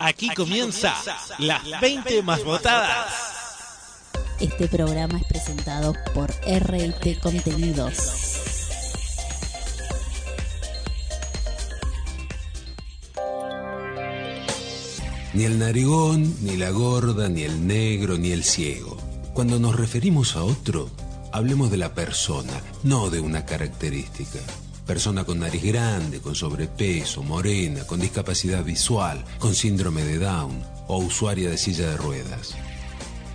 Aquí comienza las 20 más votadas. Este programa es presentado por RT Contenidos. Ni el narigón, ni la gorda, ni el negro, ni el ciego. Cuando nos referimos a otro, hablemos de la persona, no de una característica. Persona con nariz grande, con sobrepeso, morena, con discapacidad visual, con síndrome de Down o usuaria de silla de ruedas.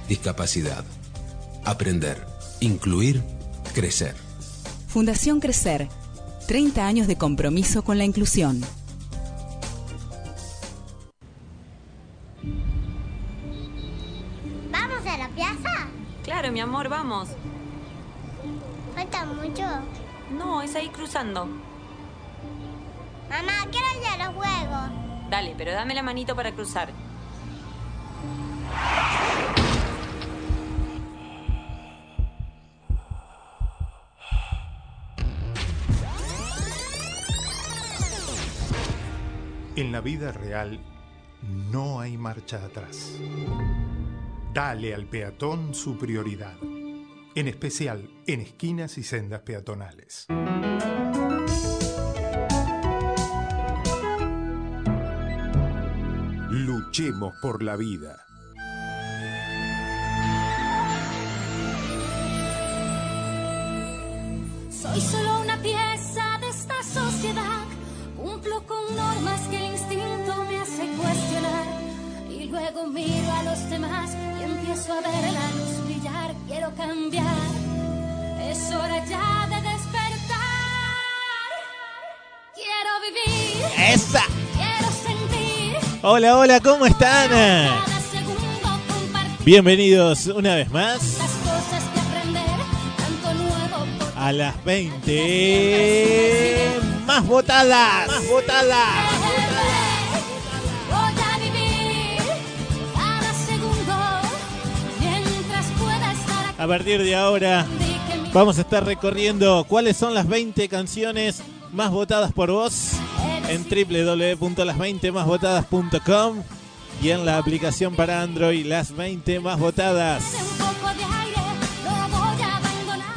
Discapacidad. Aprender. Incluir. Crecer. Fundación Crecer. 30 años de compromiso con la inclusión. ¿Vamos a la plaza? Claro, mi amor, vamos. ¿Falta mucho? No, es ahí cruzando. Mamá, quiero ir a los juegos. Dale, pero dame la manito para cruzar. En la vida real no hay marcha atrás. Dale al peatón su prioridad, en especial en esquinas y sendas peatonales. Luchemos por la vida. Soy solo una pieza de esta sociedad. Cumplo con normas que el instinto me hace cuestionar. Y luego miro a los demás y empiezo a ver la luz brillar. Quiero cambiar. Es hora ya de despertar. Quiero vivir. ¡Esa! Quiero sentir. Hola, hola, ¿cómo están? Cada segundo compartir Bienvenidos una vez más las cosas que aprender. Tanto nuevo por a las 20 más votadas. Más votadas. A partir de ahora vamos a estar recorriendo cuáles son las 20 canciones más votadas por vos en www.las20másvotadas.com y en la aplicación para Android Las 20 más votadas.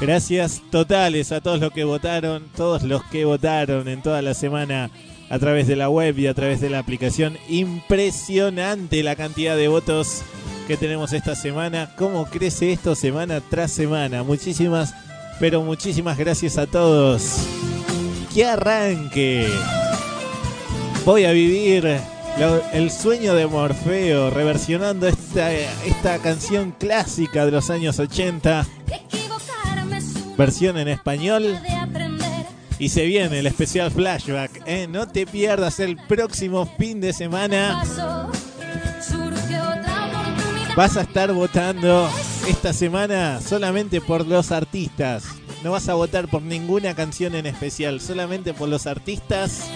Gracias totales a todos los que votaron, todos los que votaron en toda la semana a través de la web y a través de la aplicación. Impresionante la cantidad de votos que tenemos esta semana. Cómo crece esto semana tras semana. Muchísimas, pero muchísimas gracias a todos. ¡Que arranque! Voy a vivir el sueño de Morfeo reversionando esta, esta canción clásica de los años 80 Equivocarme es una versión en español y se viene el especial flashback. ¿eh? No te pierdas el próximo fin de semana. Vas a estar votando esta semana solamente por los artistas. No vas a votar por ninguna canción en especial, solamente por los artistas.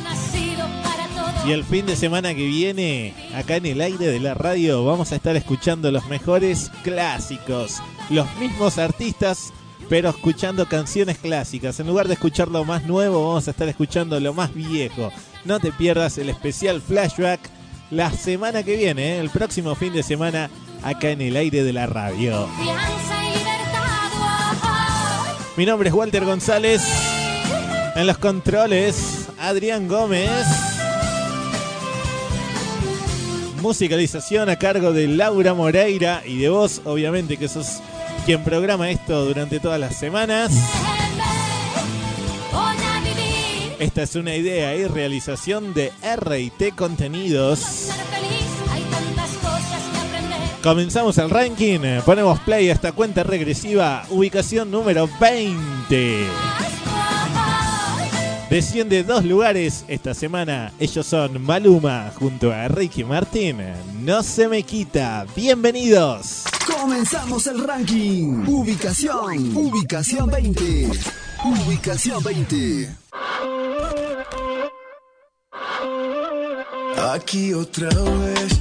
Y el fin de semana que viene, acá en el aire de la radio, vamos a estar escuchando los mejores clásicos. Los mismos artistas, pero escuchando canciones clásicas. En lugar de escuchar lo más nuevo, vamos a estar escuchando lo más viejo. No te pierdas el especial flashback la semana que viene, ¿eh? el próximo fin de semana, acá en el aire de la radio. Mi nombre es Walter González. En los controles, Adrián Gómez. Musicalización a cargo de Laura Moreira y de vos, obviamente, que sos quien programa esto durante todas las semanas. Esta es una idea y realización de RT Contenidos. Comenzamos el ranking, ponemos play a esta cuenta regresiva, ubicación número 20. Oh, oh. Desciende dos lugares esta semana. Ellos son Maluma junto a Ricky Martin. No se me quita. Bienvenidos. Comenzamos el ranking. Ubicación. Ubicación 20. Ubicación 20. Aquí otra vez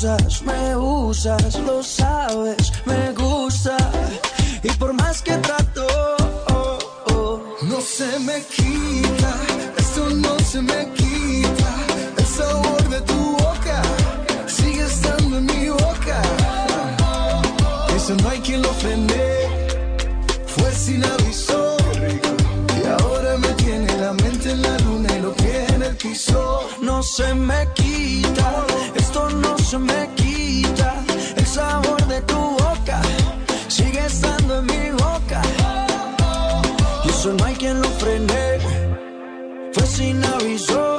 Tú abusas, me usas, lo sabes, me gusta. Y por más que trato, oh, oh, no se me quita. Esto no se me quita. El sabor de tu boca sigue estando en mi boca. Eso no hay quien lo frene. Fue sin aviso. Y ahora me tiene la mente en la luna y los pies en el piso. No se me quita. Esto no se me quita. El sabor de tu boca sigue estando en mi boca. Y eso no hay quien lo frene. Fue sin aviso.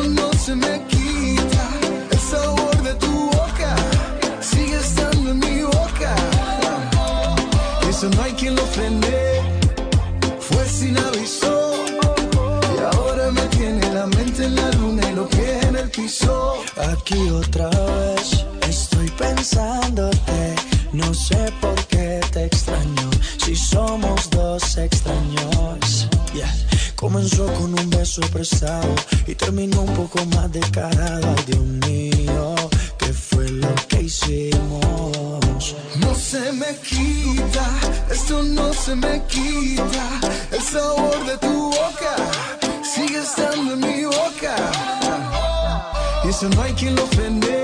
no se me quita. El sabor de tu boca sigue estando en mi boca. Eso no hay quien lo frene. Fue sin aviso. Y ahora me tiene la mente en la luna y los pies en el piso. Aquí otra vez estoy pensándote. No sé por qué te extraño. Si somos dos extraños. Yeah. Comenzó con un beso prestado y terminó un poco más descarado. Ay, Dios mío, ¿qué fue lo que hicimos? No se me quita, esto no se me quita. El sabor de tu boca sigue estando en mi boca. Y eso no hay quien lo frene.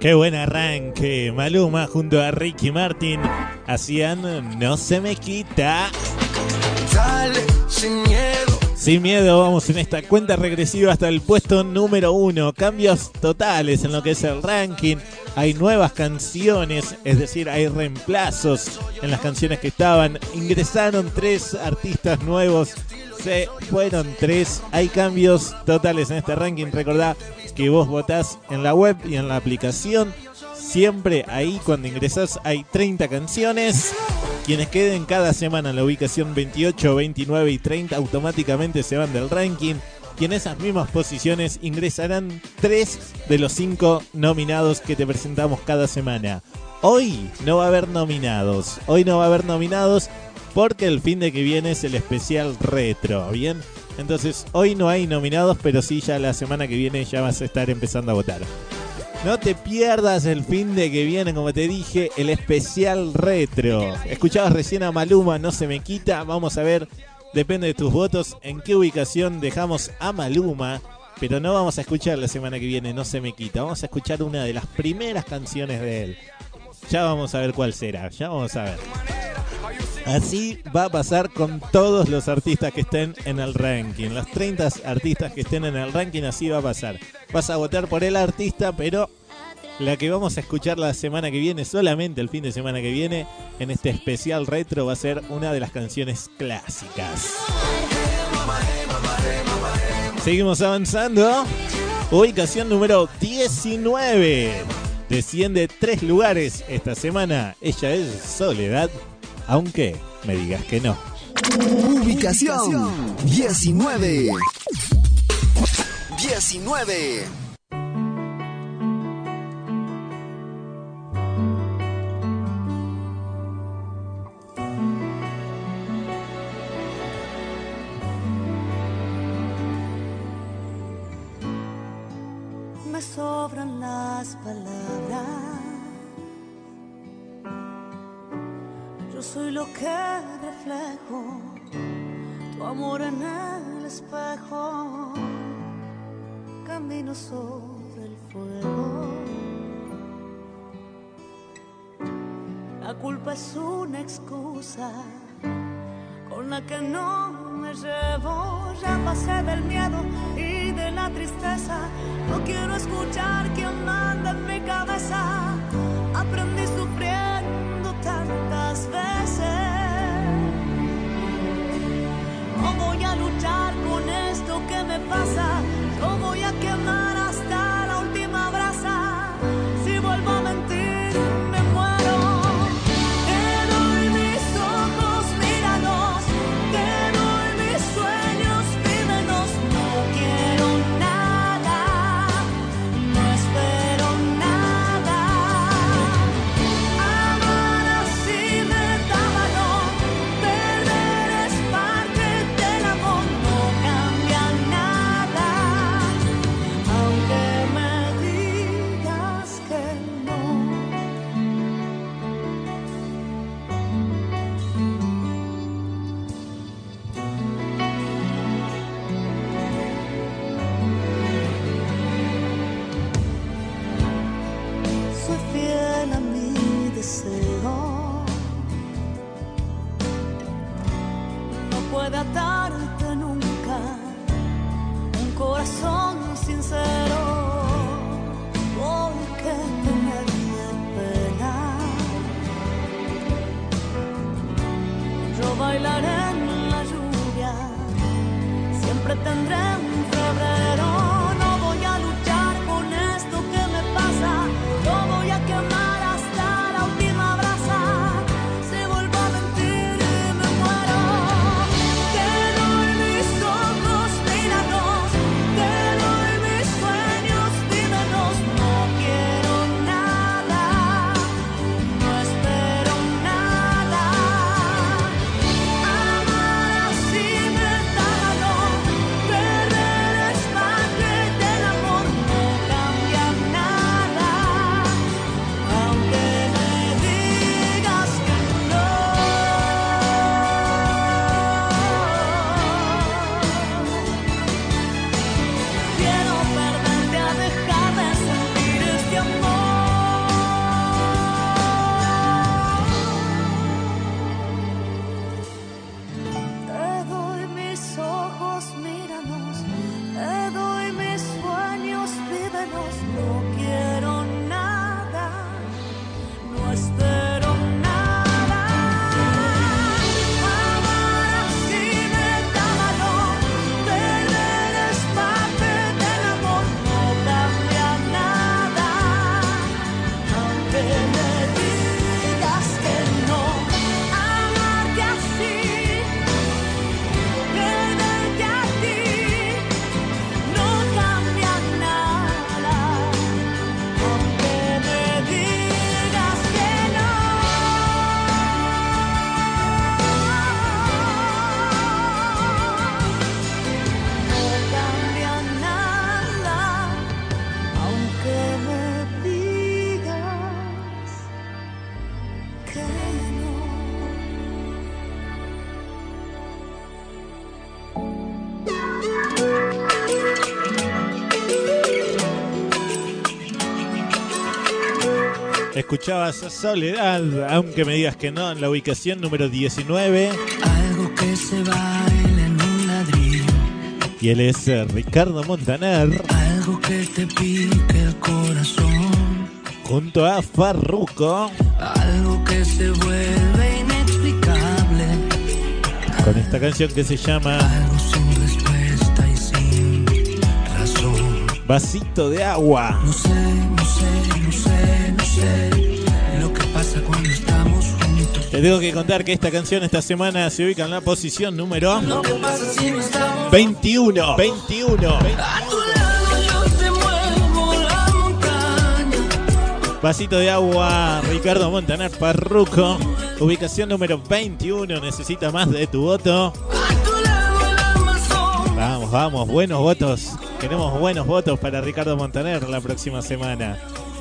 Qué buen arranque. Maluma junto a Ricky Martin hacían No se me quita. Dale. Sin miedo, vamos en esta cuenta regresiva hasta el puesto número uno. Cambios totales en lo que es el ranking. Hay nuevas canciones, es decir, hay reemplazos en las canciones que estaban. Ingresaron tres artistas nuevos, se fueron tres. Hay cambios totales en este ranking. Recordá que vos votás en la web y en la aplicación. Siempre ahí cuando ingresás hay 30 canciones. Quienes queden cada semana en la ubicación 28, 29 y 30 automáticamente se van del ranking. Y en esas mismas posiciones ingresarán tres de los cinco nominados que te presentamos cada semana. Hoy no va a haber nominados. Hoy no va a haber nominados porque el fin de que viene es el especial retro. Bien, entonces hoy no hay nominados, pero sí ya la semana que viene ya vas a estar empezando a votar. No te pierdas el fin de que viene, como te dije, el especial retro. Escuchabas recién a Maluma, no se me quita. Vamos a ver, depende de tus votos, en qué ubicación dejamos a Maluma. Pero no vamos a escuchar la semana que viene, no se me quita. Vamos a escuchar una de las primeras canciones de él. Ya vamos a ver cuál será, ya vamos a ver. Así va a pasar con todos los artistas que estén en el ranking. Los 30 artistas que estén en el ranking, así va a pasar. Vas a votar por el artista, pero la que vamos a escuchar la semana que viene, solamente el fin de semana que viene, en este especial retro, va a ser una de las canciones clásicas. Seguimos avanzando. Ubicación número 19. Desciende tres lugares esta semana. Ella es Soledad, aunque me digas que no. Ubicación 19. 19. me sobran las palabras. Soy lo que reflejo, tu amor en el espejo, camino sobre el fuego. La culpa es una excusa con la que no me llevo. Ya pasé del miedo y de la tristeza. No quiero escuchar quién manda en mi cabeza. Aprendí sufriendo con esto que me pasa. Yo voy a quemar Escuchabas a Soledad, aunque me digas que no, en la ubicación número 19. Algo que se baila en un ladrillo. Y él es eh, Ricardo Montaner, Algo que te pique el corazón. junto a Farruko, Algo que se vuelve inexplicable. con esta canción que se llama Vasito de agua. No sé, no sé, no sé, no sé lo que pasa cuando estamos juntos. Te tengo que contar que esta canción esta semana se ubica en la posición número Lo que pasa si no estamos 21. 21. a tu lado, yo te muevo la montaña. Vasito de agua, Ricardo Montaner Parruco. Ubicación número 21. Necesita más de tu voto. Vamos, vamos, buenos votos. Queremos buenos votos para Ricardo Montaner la próxima semana.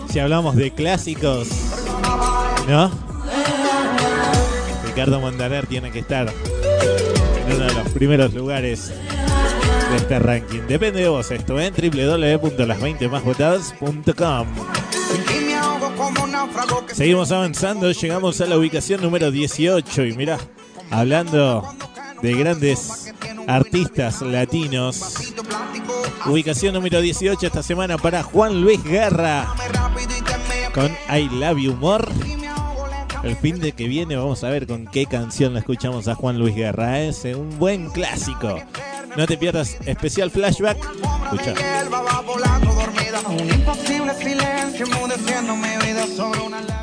Si hablamos de clásicos, ¿no? Ricardo Montaner tiene que estar en uno de los primeros lugares de este ranking. Depende de vos esto, ¿eh? en www.las20másvotadas.com. Náufrago que Seguimos avanzando, llegamos a la ubicación número 18 y mira, hablando de grandes artistas latinos, ubicación número 18 esta semana para Juan Luis Guerra con I Love You More. El fin de que viene vamos a ver con qué canción la escuchamos a Juan Luis Guerra, ¿eh? es un buen clásico. No te pierdas especial flashback. Escucha.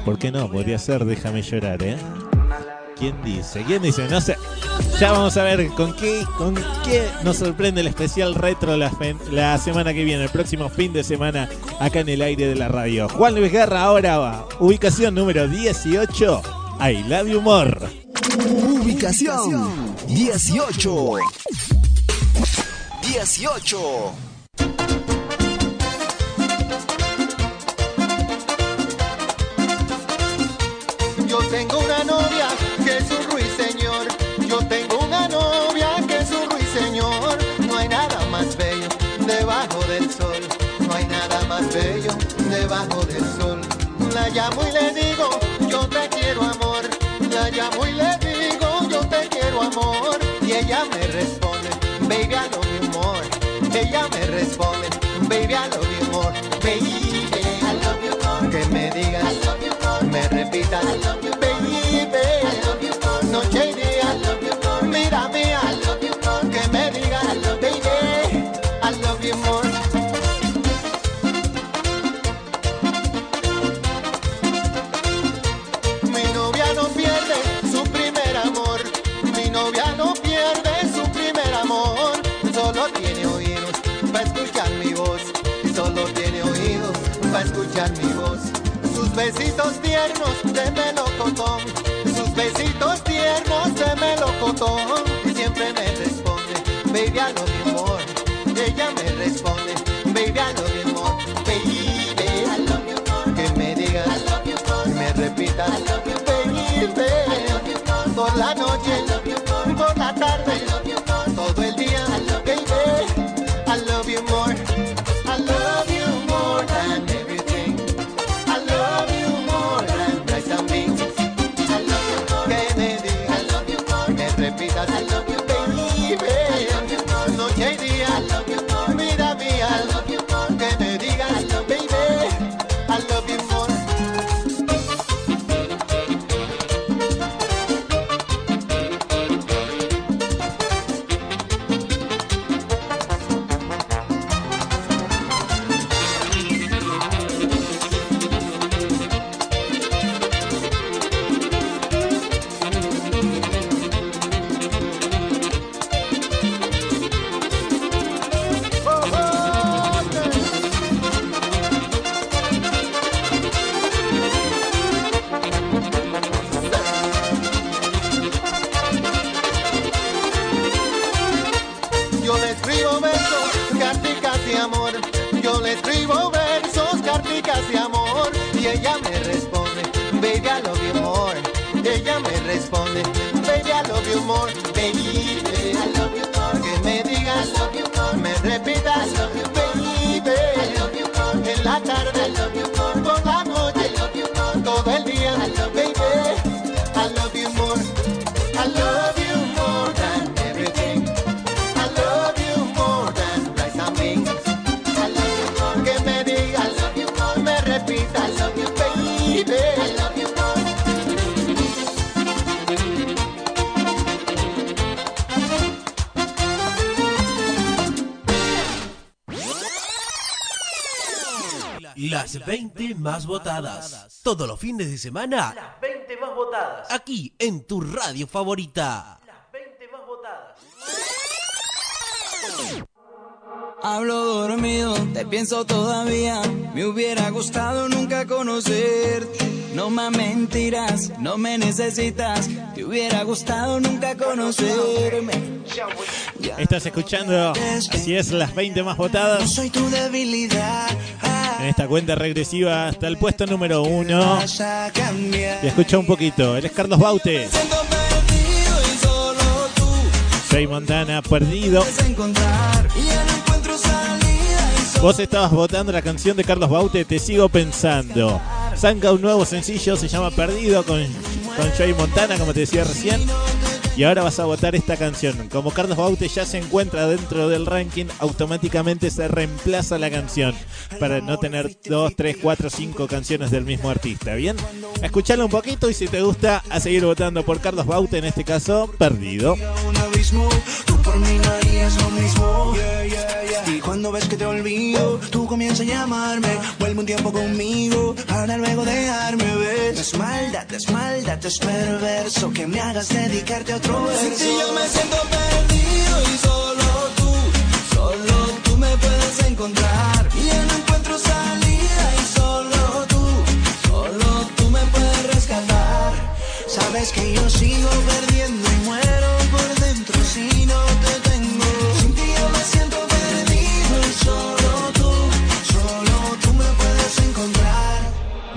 ¿Por qué no? Podría ser Déjame llorar, ¿eh? ¿Quién dice? ¿Quién dice? No sé. Ya vamos a ver con qué, con qué nos sorprende el especial retro la, fe- la semana que viene, el próximo fin de semana, acá en el aire de la radio. Juan Luis Guerra ahora va. Ubicación número 18. I Love You More. Ubicación 18. 18. Yo tengo una novia debajo del sol. La llamo y le digo, yo te quiero amor. La llamo y le digo, yo te quiero amor. Y ella me responde, baby, I love you. Ella me responde, baby, I love you. Baby, me responde, baby, I love you more. Ella me responde, baby, I love you more. Baby, I love you more. Que me diga, I love you more. Me repita, I love you baby. I love you more. Por la noche, I love you more. Por la tarde, I love you 20 más votadas. Todos los fines de semana. Las 20 más votadas. Aquí en tu radio favorita. Las 20 más votadas. Hablo dormido, te pienso todavía. Me hubiera gustado nunca conocerte. No más mentiras, no me necesitas. Te hubiera gustado nunca conocerme. Estás escuchando, así es, las 20 más votadas. Soy tu debilidad. En esta cuenta regresiva hasta el puesto número uno. Y escucha un poquito. Él es Carlos Baute. Jay Montana, perdido. Vos estabas votando la canción de Carlos Baute, Te sigo pensando. Saca un nuevo sencillo, se llama Perdido con, con Joey Montana, como te decía recién. Y ahora vas a votar esta canción. Como Carlos Baute ya se encuentra dentro del ranking, automáticamente se reemplaza la canción. Para no tener dos, tres, cuatro, cinco canciones del mismo artista. ¿Bien? Escuchalo un poquito y si te gusta, a seguir votando por Carlos Baute, en este caso, Perdido. Tú por mí no harías lo mismo. Y cuando ves que te olvido, tú comienzas a llamarme. Vuelve un tiempo conmigo para luego dejarme ver. Es maldad, es maldad, es perverso que me hagas dedicarte a otro verso. Si yo me siento perdido y solo tú, solo tú me puedes encontrar. Y ya no encuentro salida y solo tú, solo tú me puedes rescatar. Sabes que yo sigo perdiendo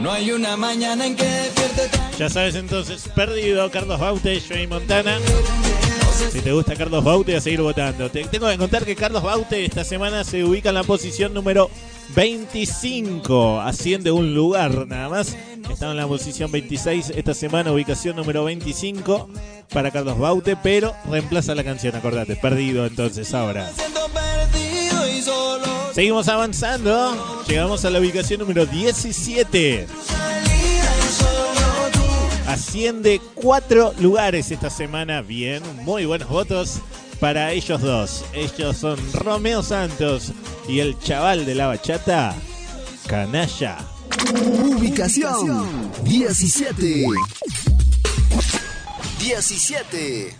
No hay una mañana en que despierte tan Ya sabes entonces, perdido Carlos Baute, Joey Montana. Si te gusta Carlos Baute, a seguir votando. Te tengo que contar que Carlos Baute esta semana se ubica en la posición número 25. Asciende un lugar nada más. Estaba en la posición 26 esta semana, ubicación número 25 para Carlos Baute, pero reemplaza la canción, acordate. Perdido entonces ahora. siento perdido y solo Seguimos avanzando. Llegamos a la ubicación número 17. salida y solo tú. Asciende cuatro lugares esta semana. Bien, muy buenos votos para ellos dos. Ellos son Romeo Santos y el chaval de la bachata, Canalla. Ubicación 17. 17.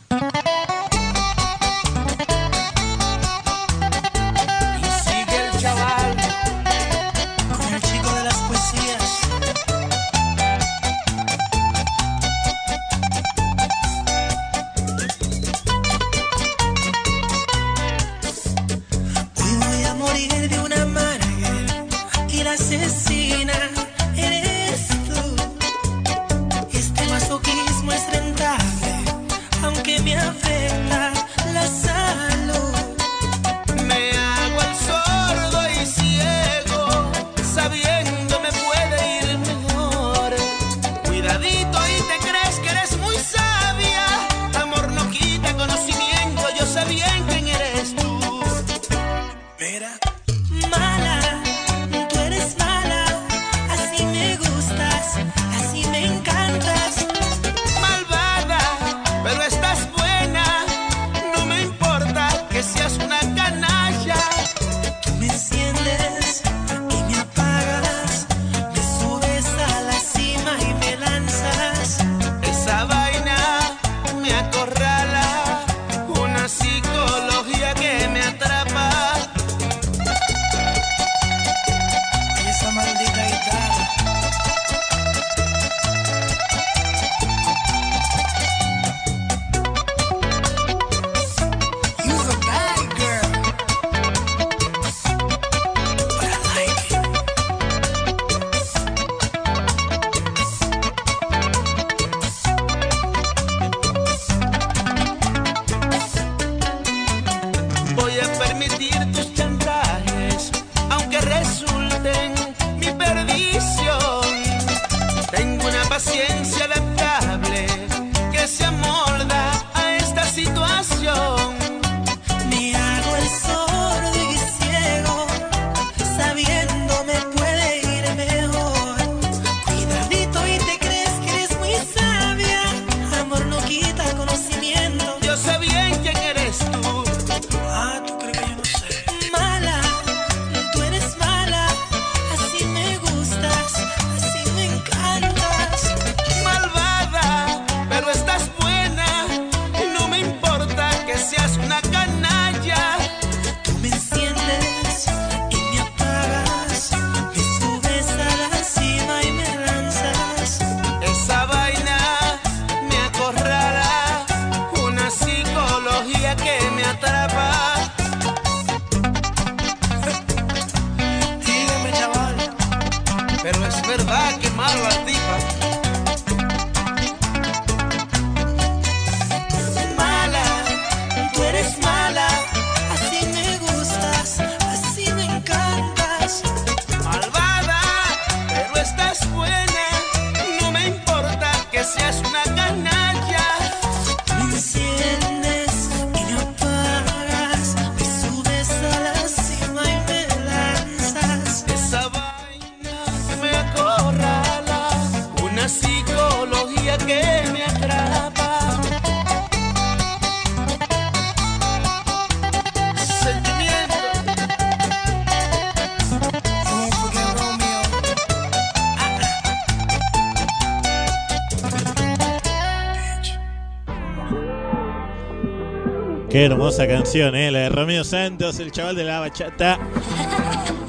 Qué hermosa canción, ¿eh? La de Romeo Santos, el chaval de la bachata.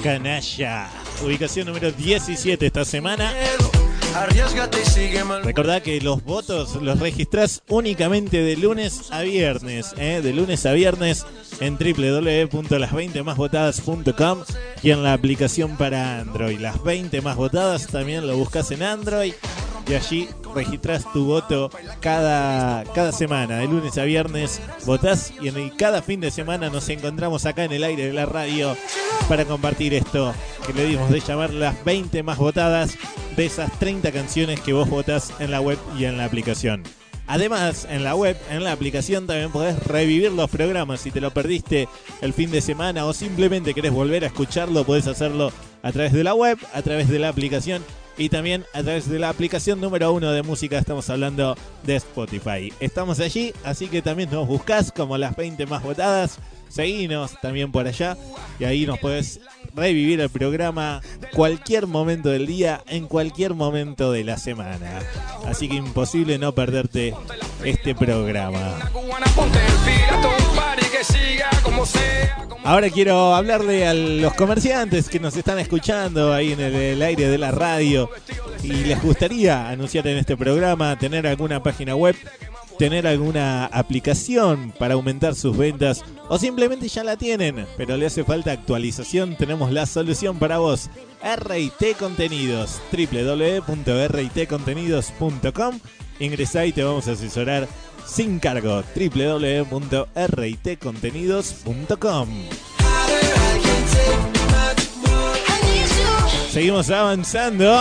Canalla. Ubicación número 17 esta semana. Recordá que los votos los registrás únicamente de lunes a viernes, ¿eh? de lunes a viernes en www.las20másvotadas.com y en la aplicación para Android. Las 20 más votadas también lo buscas en Android y allí registrás tu voto cada, cada semana, de lunes a viernes y en cada fin de semana nos encontramos acá en el aire de la radio para compartir esto que le dimos de llamar las 20 más votadas de esas 30 canciones que vos votás en la web y en la aplicación. Además, en la web, en la aplicación también podés revivir los programas. Si te lo perdiste el fin de semana o simplemente querés volver a escucharlo, podés hacerlo a través de la web, a través de la aplicación y también a través de la aplicación número uno de música. Estamos hablando de Spotify. Estamos allí, así que también nos buscás como las 20 más votadas. Seguinos también por allá y ahí nos podés revivir el programa cualquier momento del día, en cualquier momento de la semana. Así que imposible no perderte este programa. Ahora quiero hablarle a los comerciantes que nos están escuchando ahí en el, aire de la radio y les gustaría anunciar en este programa, tener alguna página web, tener alguna aplicación para aumentar sus ventas o simplemente ya la tienen, pero le hace falta actualización, tenemos la solución para vos. RIT Contenidos, www.ritcontenidos.com. Ingresá y te vamos a asesorar sin cargo. www.ritcontenidos.com. Seguimos avanzando.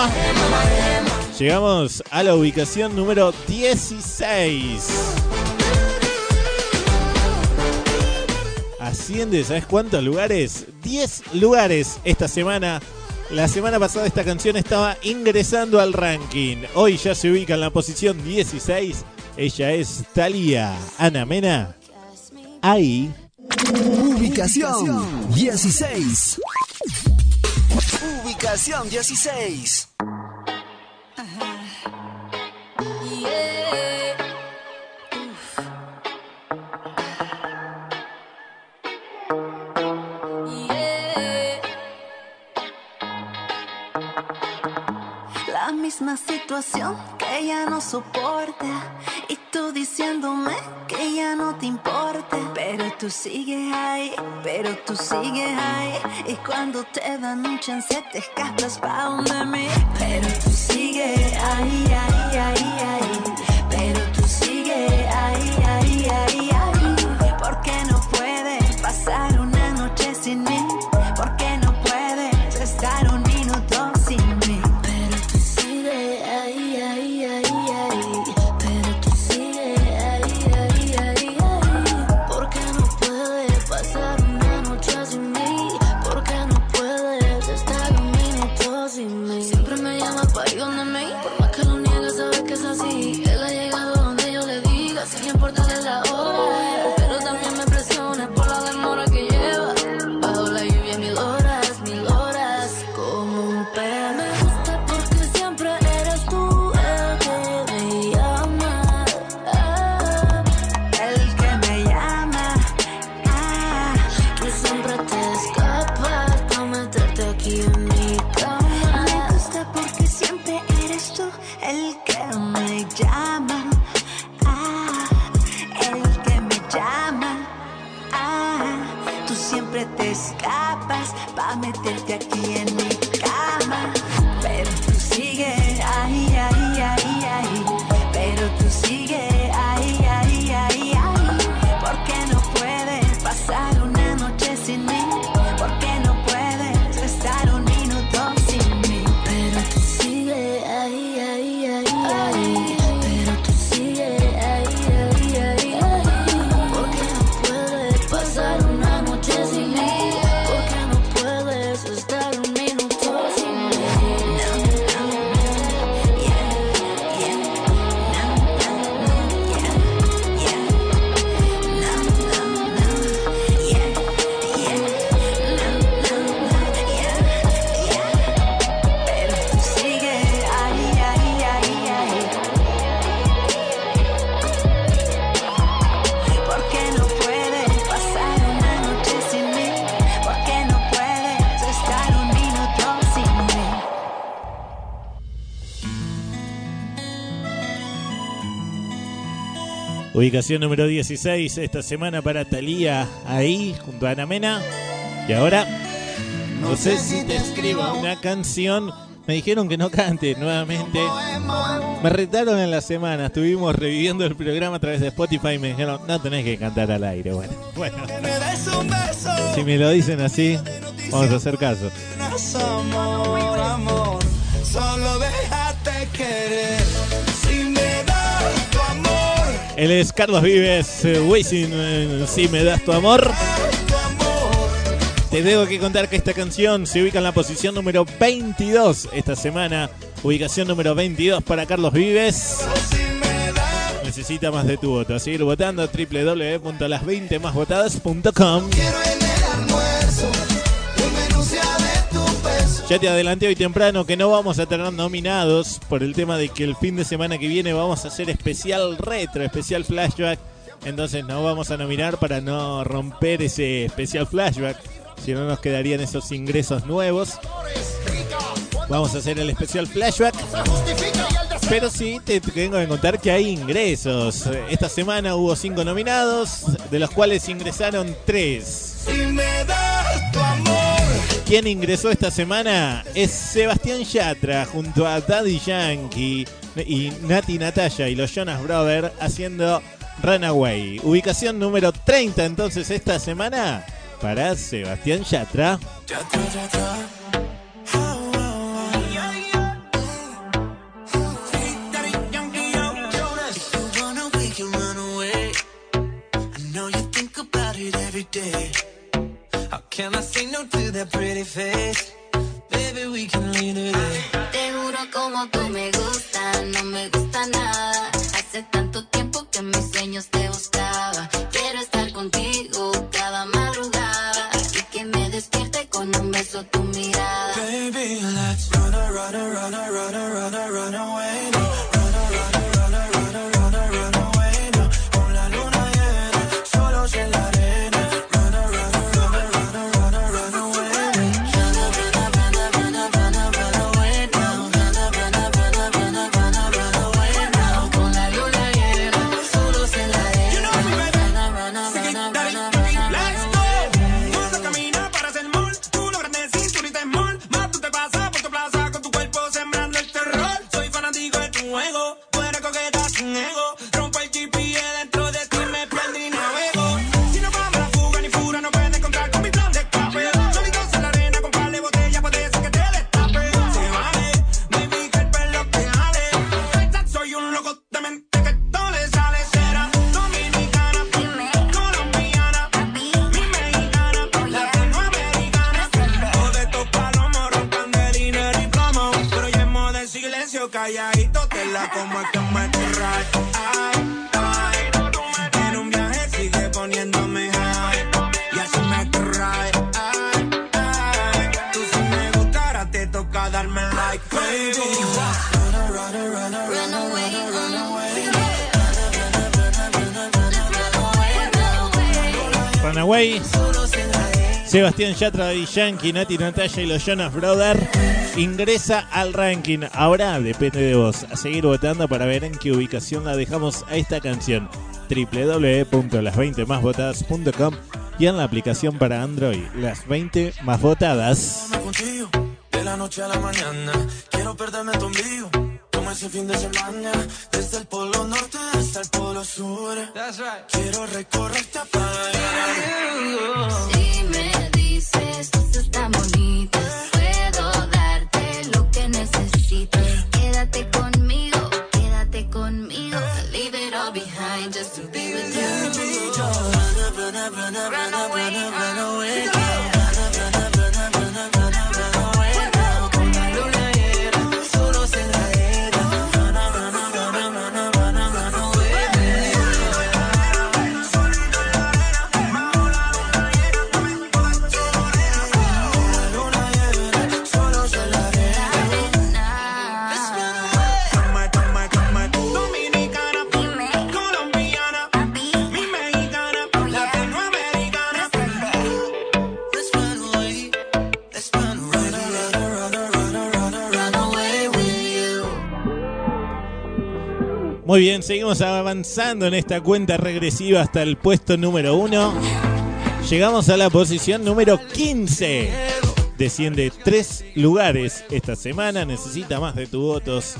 Llegamos a la ubicación número 16. Asciende, ¿sabes cuántos lugares? 10 lugares esta semana. La semana pasada esta canción estaba ingresando al ranking. Hoy ya se ubica en la posición 16. Ella es Thalía Ana Mena. Ahí. Ubicación 16. Ubicación 16. La misma situación que ya no soporta. Y tú diciéndome que ya no te importa, pero tú sigues ahí, pero tú sigues ahí. Y cuando te dan un chance te escapas pa donde mí, pero tú sigues ahí, ahí, Ubicación número 16 esta semana para Talía ahí junto a Ana Mena. Y ahora, no sé si te escribo una canción. Me dijeron que no cante nuevamente. Me retaron en la semana. Estuvimos reviviendo el programa a través de Spotify y me dijeron, no tenés que cantar al aire. Bueno, bueno. Si me lo dicen así, vamos a hacer caso. Amor, amor, solo déjate querer. Él es Carlos Vives, eh, Wisin, eh, si me das tu amor. Te tengo que contar que esta canción se ubica en la posición número 22 esta semana. Ubicación número 22 para Carlos Vives. Necesita más de tu voto. Seguir votando www.las20másvotadas.com. Ya te adelanté hoy temprano que no vamos a tener nominados por el tema de que el fin de semana que viene vamos a hacer especial retro, especial flashback. Entonces no vamos a nominar para no romper ese especial flashback. Si no nos quedarían esos ingresos nuevos. Vamos a hacer el especial flashback. Pero sí, te tengo que contar que hay ingresos. Esta semana hubo cinco nominados, de los cuales ingresaron tres. Me das Quien ingresó esta semana es Sebastián Yatra junto a Daddy Yankee y Nati Natalia y los Jonas Brothers haciendo Runaway. Ubicación número 30 entonces esta semana para Sebastián Yatra. It every day. Can I say no to that pretty face? Baby, we can it in. Te juro como tú me gusta, no me gusta nada. Hace tanto tiempo que en mis sueños te buscaba. Quiero estar contigo cada madrugada y que me despierte con un beso tu mirada. Baby, let's run, run, run, run, run, a, run Runaway. Sebastián Yatra y Yankee, Nati Natalia y los Jonas Brothers ingresa al ranking. Ahora depende de vos. A seguir votando para ver en qué ubicación la dejamos a esta canción. www.las20másvotadas.com y en la aplicación para Android. Las 20 más votadas. Como ese fin de semana. Desde el polo norte hasta el polo sur. Quiero recorrerte para Si me dices cosas tan bonitas, Muy bien, seguimos avanzando en esta cuenta regresiva hasta el puesto número uno. Llegamos a la posición número 15. Desciende tres lugares esta semana. Necesita más de tus votos.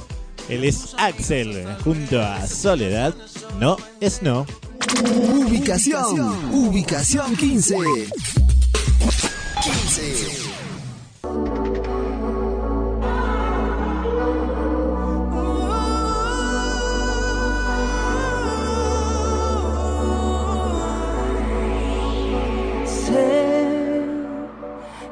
Él es Axel junto a Soledad. No es no. Ubicación, ubicación 15. 15.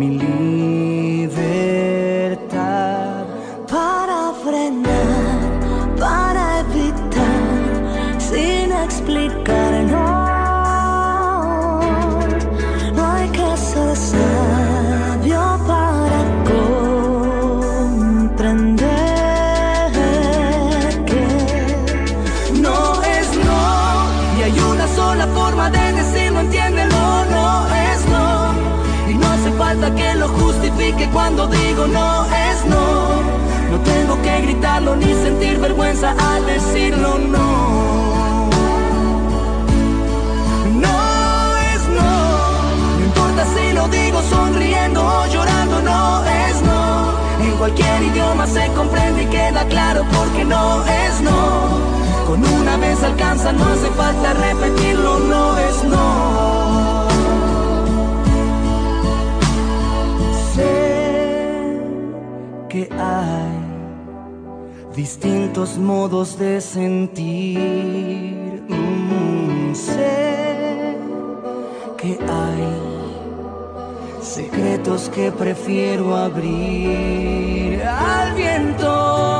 mi vergüenza al decirlo no. No es no, no importa si lo digo sonriendo o llorando, no es no. En cualquier idioma se comprende y queda claro porque no es no. Con una vez alcanza, no hace falta repetirlo, no es no. Sé que hay distintos modos de sentir. Mm, sé que hay secretos que prefiero abrir al viento.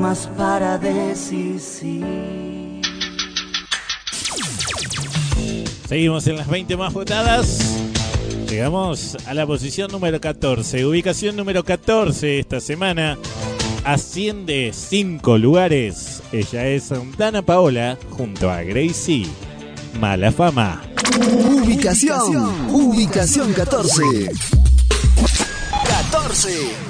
Formas para decir sí. Seguimos en las 20 más votadas. Llegamos a la posición número 14. Ubicación número 14 esta semana. Asciende 5 lugares. Ella es Dana Paola junto a Gracie. Mala fama. Ubicación, ubicación 14. 14.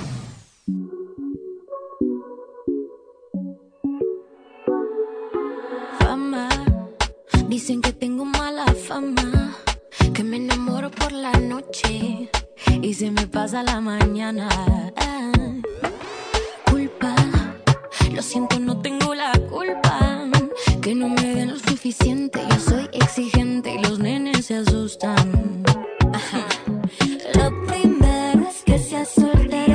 Dicen que tengo mala fama, que me enamoro por la noche y se me pasa la mañana. Ah, Culpa, lo siento, no tengo la culpa. Que no me den lo suficiente, yo soy exigente y los nenes se asustan. Ajá. Lo primero es que seas soltero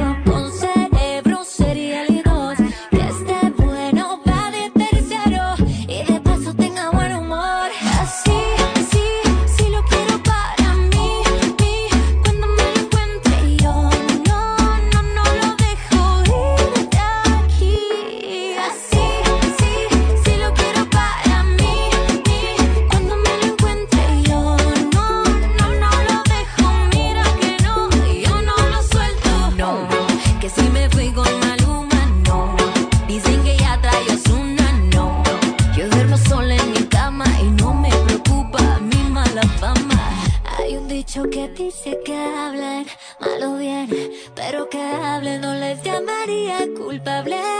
culpable.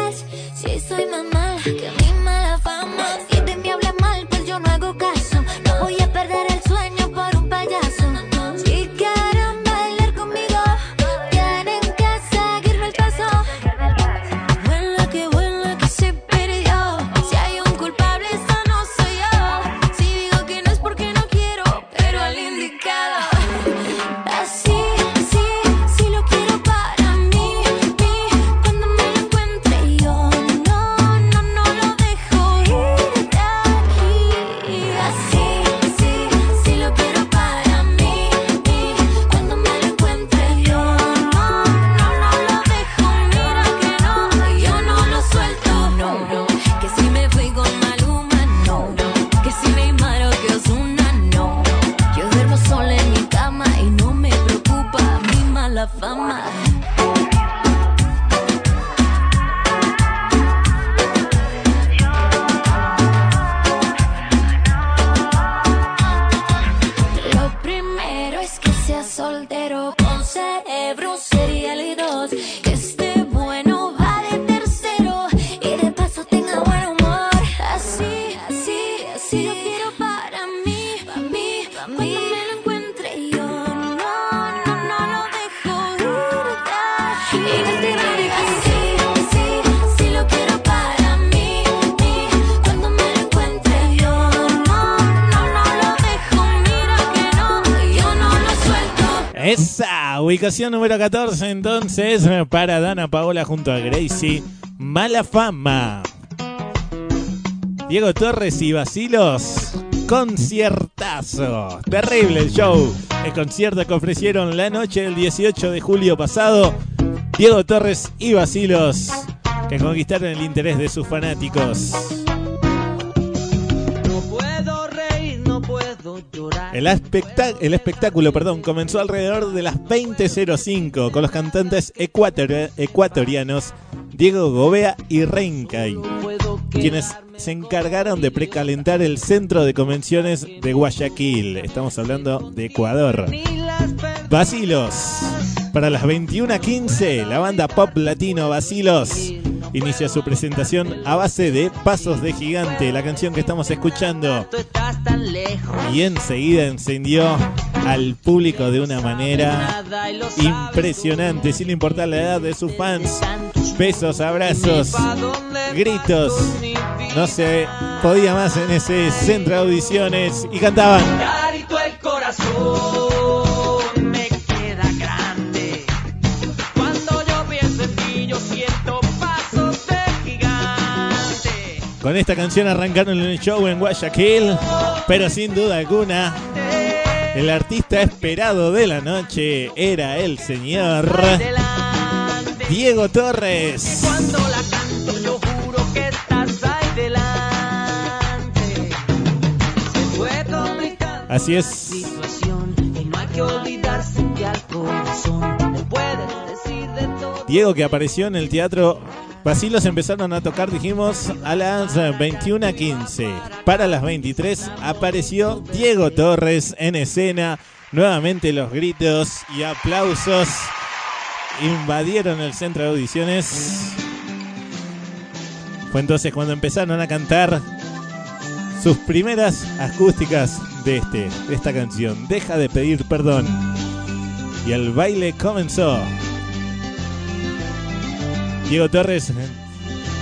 Ubicación número 14 entonces para Dana Paola junto a Gracie. Mala fama. Diego Torres y Basilos. Conciertazo. Terrible el show. El concierto que ofrecieron la noche del 18 de julio pasado. Diego Torres y Basilos. Que conquistaron el interés de sus fanáticos. El, espectá- el espectáculo perdón, comenzó alrededor de las 20.05 con los cantantes ecuator- ecuatorianos Diego Gobea y Reincay, quienes se encargaron de precalentar el centro de convenciones de Guayaquil. Estamos hablando de Ecuador. Basilos. Para las 21.15, la banda pop latino Basilos inicia su presentación a base de Pasos de Gigante, la canción que estamos escuchando. Y enseguida encendió al público de una manera impresionante, sin importar la edad de sus fans. Besos, abrazos, gritos. No se podía más en ese centro de audiciones y cantaban. Con esta canción arrancaron el show en Guayaquil, pero sin duda alguna, el artista esperado de la noche era el señor Diego Torres. Así es. Diego que apareció en el teatro. Basilos empezaron a tocar, dijimos, a las 21.15. Para las 23 apareció Diego Torres en escena. Nuevamente los gritos y aplausos invadieron el centro de audiciones. Fue entonces cuando empezaron a cantar sus primeras acústicas de, este, de esta canción. Deja de pedir perdón. Y el baile comenzó. Diego Torres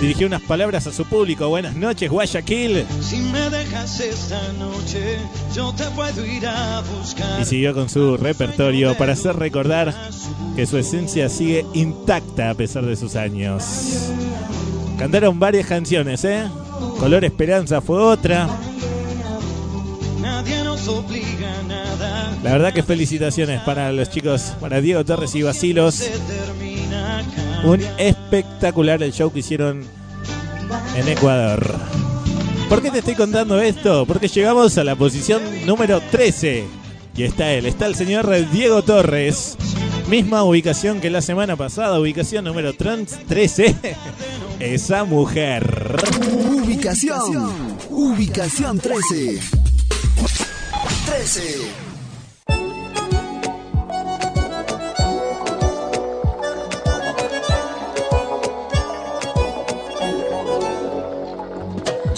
dirigió unas palabras a su público. Buenas noches, Guayaquil. Si me dejas esta noche, yo te puedo ir a buscar. Y siguió con su repertorio para hacer recordar que su esencia sigue intacta a pesar de sus años. Cantaron varias canciones, ¿eh? Color Esperanza fue otra. Nadie nos obliga a nada. La verdad que felicitaciones para los chicos, para Diego Torres y Basilos. Un espectacular el show que hicieron en Ecuador. ¿Por qué te estoy contando esto? Porque llegamos a la posición número 13. Y está él, está el señor Diego Torres. Misma ubicación que la semana pasada, ubicación número trans- 13. Esa mujer. Ubicación. Ubicación 13. 13.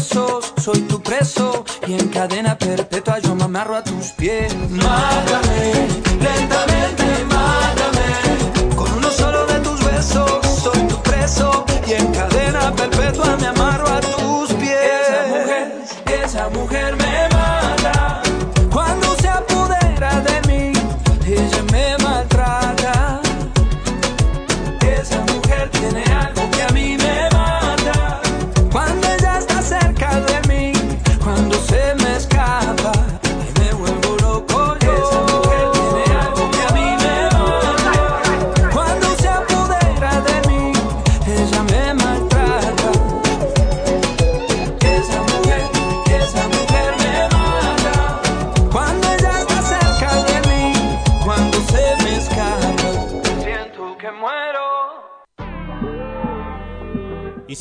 Soy tu preso y en cadena perpetua yo me amarro a tus pies. Mátame,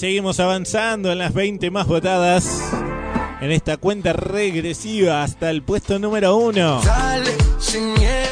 seguimos avanzando en las 20 más votadas. En esta cuenta regresiva hasta el puesto número 1.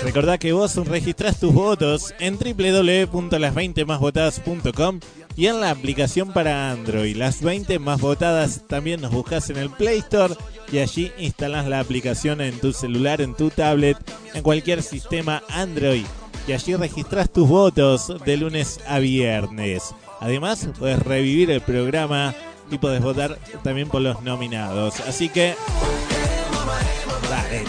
Recordá que vos registrás tus votos en www.las20másvotadas.com y en la aplicación para Android. Las 20 más votadas también nos buscas en el Play Store y allí instalás la aplicación en tu celular, en tu tablet, en cualquier sistema Android. Y allí registrás tus votos de lunes a viernes. Además, puedes revivir el programa y podés votar también por los nominados. Así que dale,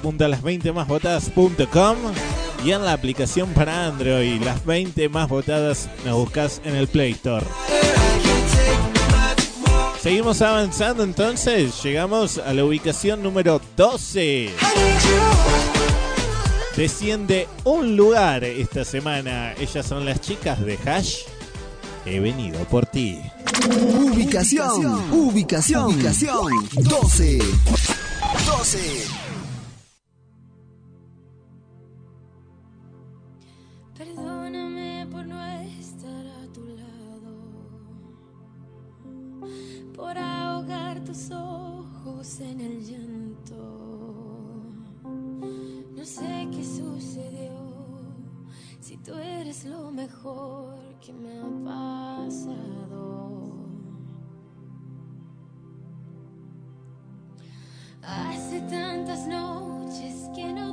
www.las20másvotadas.com y en la aplicación para Android, las 20 más votadas, nos buscas en el Play Store. Seguimos avanzando entonces, llegamos a la ubicación número 12. Desciende un lugar esta semana. Ellas son las chicas de Hash. He venido por ti. Ubicación, ubicación, ubicación 12. 12. Perdóname por no estar a tu lado, por ahogar tus ojos en el llanto. No sé qué sucedió, si tú eres lo mejor que me ha pasado. Tantas noches que no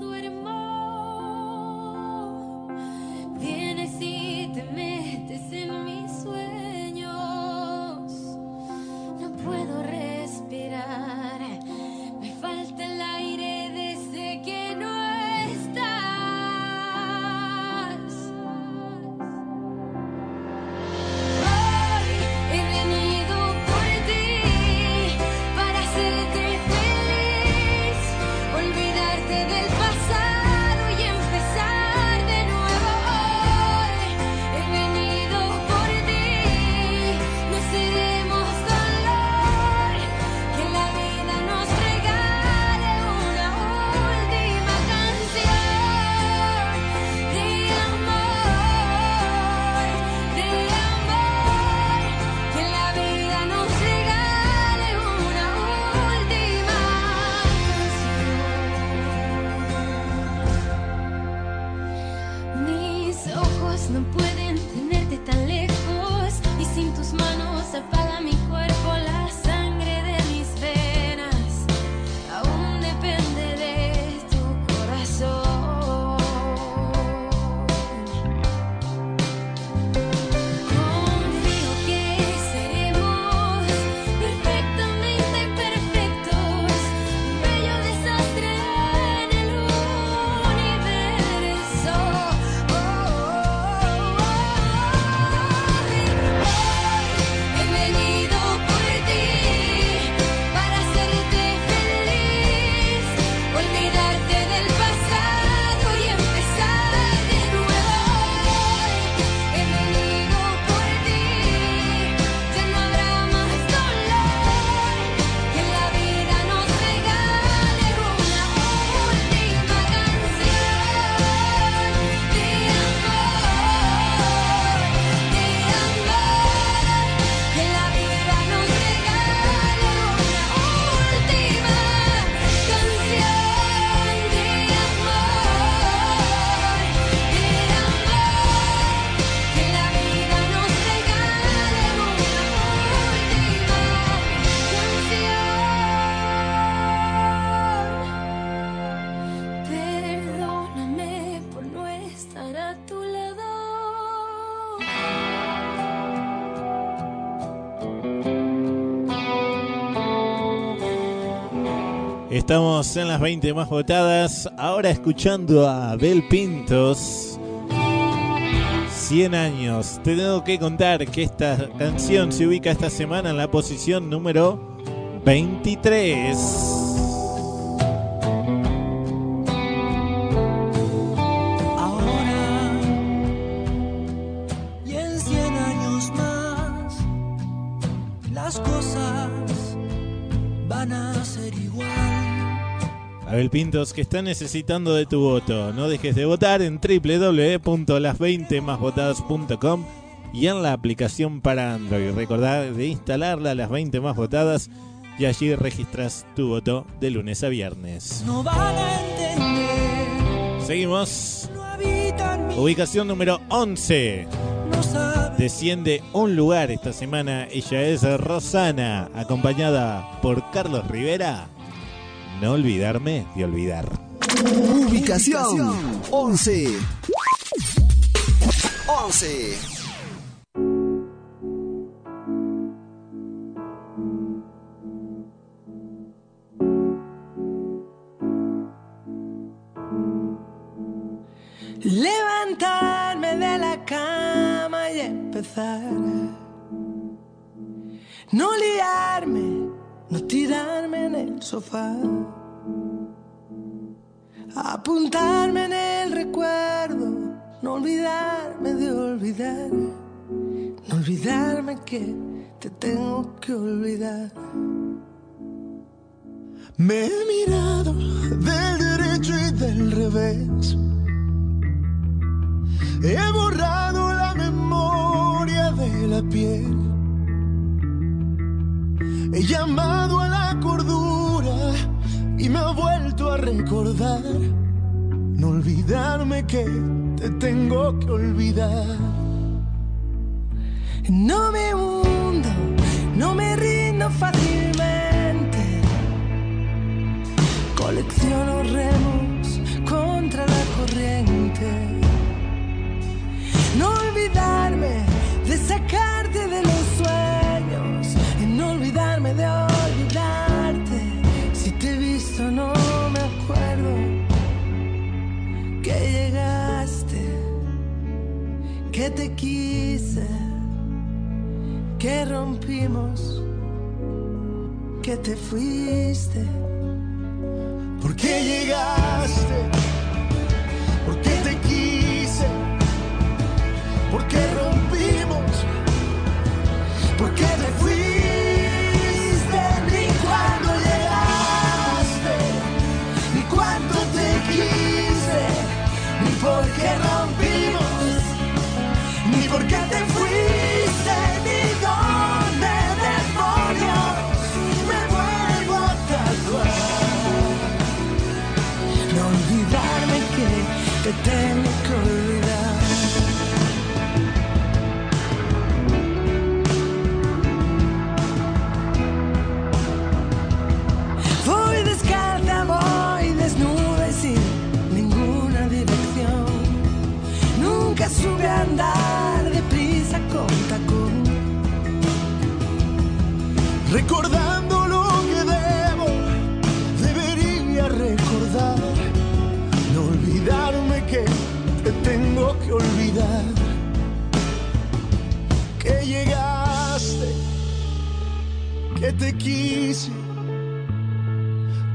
a tu lado. Estamos en las 20 más votadas. Ahora escuchando a Bel Pintos. 100 años. Te tengo que contar que esta canción se ubica esta semana en la posición número 23. Pintos que está necesitando de tu voto. No dejes de votar en www.las20másvotadas.com y en la aplicación para Android. Recordá de instalarla las 20 más votadas y allí registras tu voto de lunes a viernes. No van a entender, Seguimos. no Ubicación número 11. no saben Desciende un lugar esta semana. Ella es Rosana, acompañada por Carlos Rivera. No olvidarme de olvidar. Ubicación 11. 11. levantarme de la cama y empezar. No liarme, no tirarme en el sofá. Apuntarme en el recuerdo, no olvidarme de olvidar, no olvidarme que te tengo que olvidar. Me he mirado del derecho y del revés. He borrado la memoria de la piel. He llamado a la cordura y me ha vuelto a recordar. No olvidarme que te tengo que olvidar. No me hundo, no me rindo fácilmente. Colecciono remos contra la corriente. No olvidarme de sacarte que te quise, que rompimos, que te fuiste. ¿Por qué llegaste? ¿Por qué te quise? ¿Por qué rompimos? ¿Por qué te fuiste? Ni cuando llegaste, ni cuánto te quise, ni por qué rompimos, ni Recordando lo que debo, debería recordar. No olvidarme que te tengo que olvidar. Que llegaste, que te quise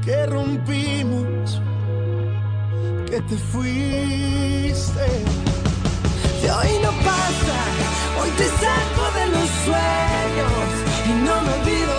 que rompimos, que te fuiste. De hoy no pasa, hoy te saco de los sueños y no me olvido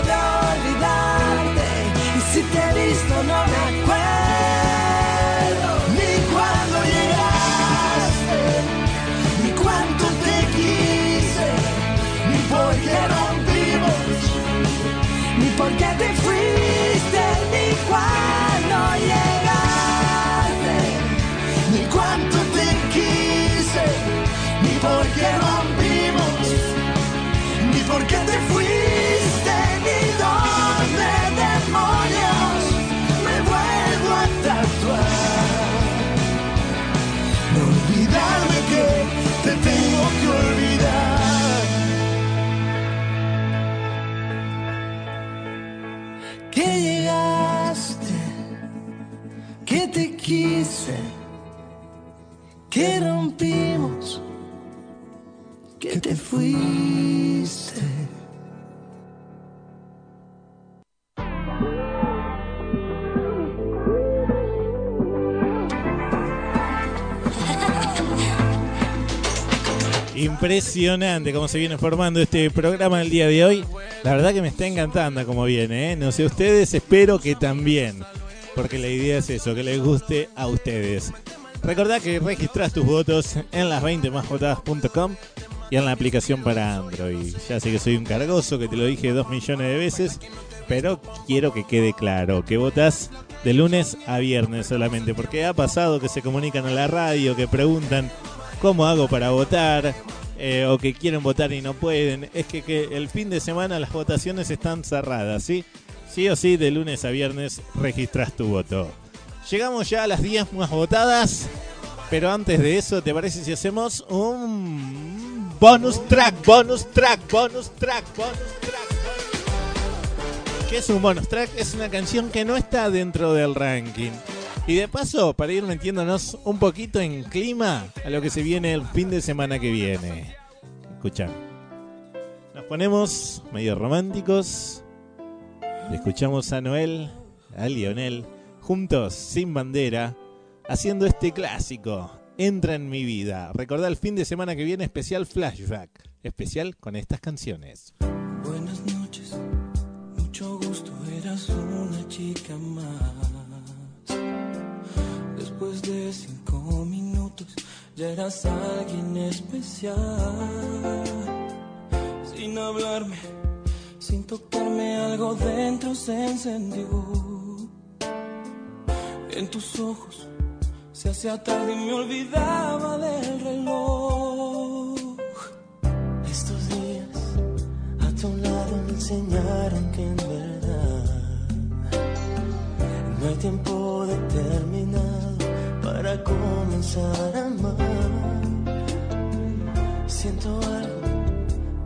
fuiste. Impresionante cómo se viene formando este programa el día de hoy. La verdad que me está encantando cómo viene, ¿eh? No sé ustedes, espero que también. Porque la idea es eso, que les guste a ustedes. Recordá que registras tus votos en las 20másvotadas.com y en la aplicación para Android. Ya sé que soy un cargoso, que te lo dije dos millones de veces, pero quiero que quede claro que votas de lunes a viernes solamente, porque ha pasado que se comunican a la radio, que preguntan cómo hago para votar, eh, o que quieren votar y no pueden. Es que, que el fin de semana las votaciones están cerradas, ¿sí? Sí o sí, de lunes a viernes registras tu voto. Llegamos ya a las 10 más votadas, pero antes de eso, ¿te parece si hacemos un bonus track, bonus track, bonus track, bonus track? ¿Qué es un bonus track? Es una canción que no está dentro del ranking. Y de paso, para ir metiéndonos un poquito en clima a lo que se viene el fin de semana que viene. Escucha. Nos ponemos medio románticos. Escuchamos a Noel, a Lionel, juntos, sin bandera, haciendo este clásico. Entra en mi vida. Recordá el fin de semana que viene especial flashback. Especial con estas canciones. Buenas noches, mucho gusto, eras una chica más. Después de cinco minutos, ya eras alguien especial. Sin hablarme, sin tocarme, algo dentro se encendió. En tus ojos se hacía tarde y me olvidaba del reloj. Estos días a tu lado me enseñaron que en verdad no hay tiempo determinado para comenzar a amar. Siento algo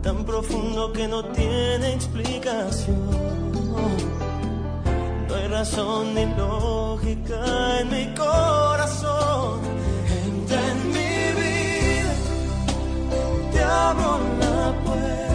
tan profundo que no tiene explicación. Razón ni lógica en mi corazón. Entra en mi vida, te abro la puerta.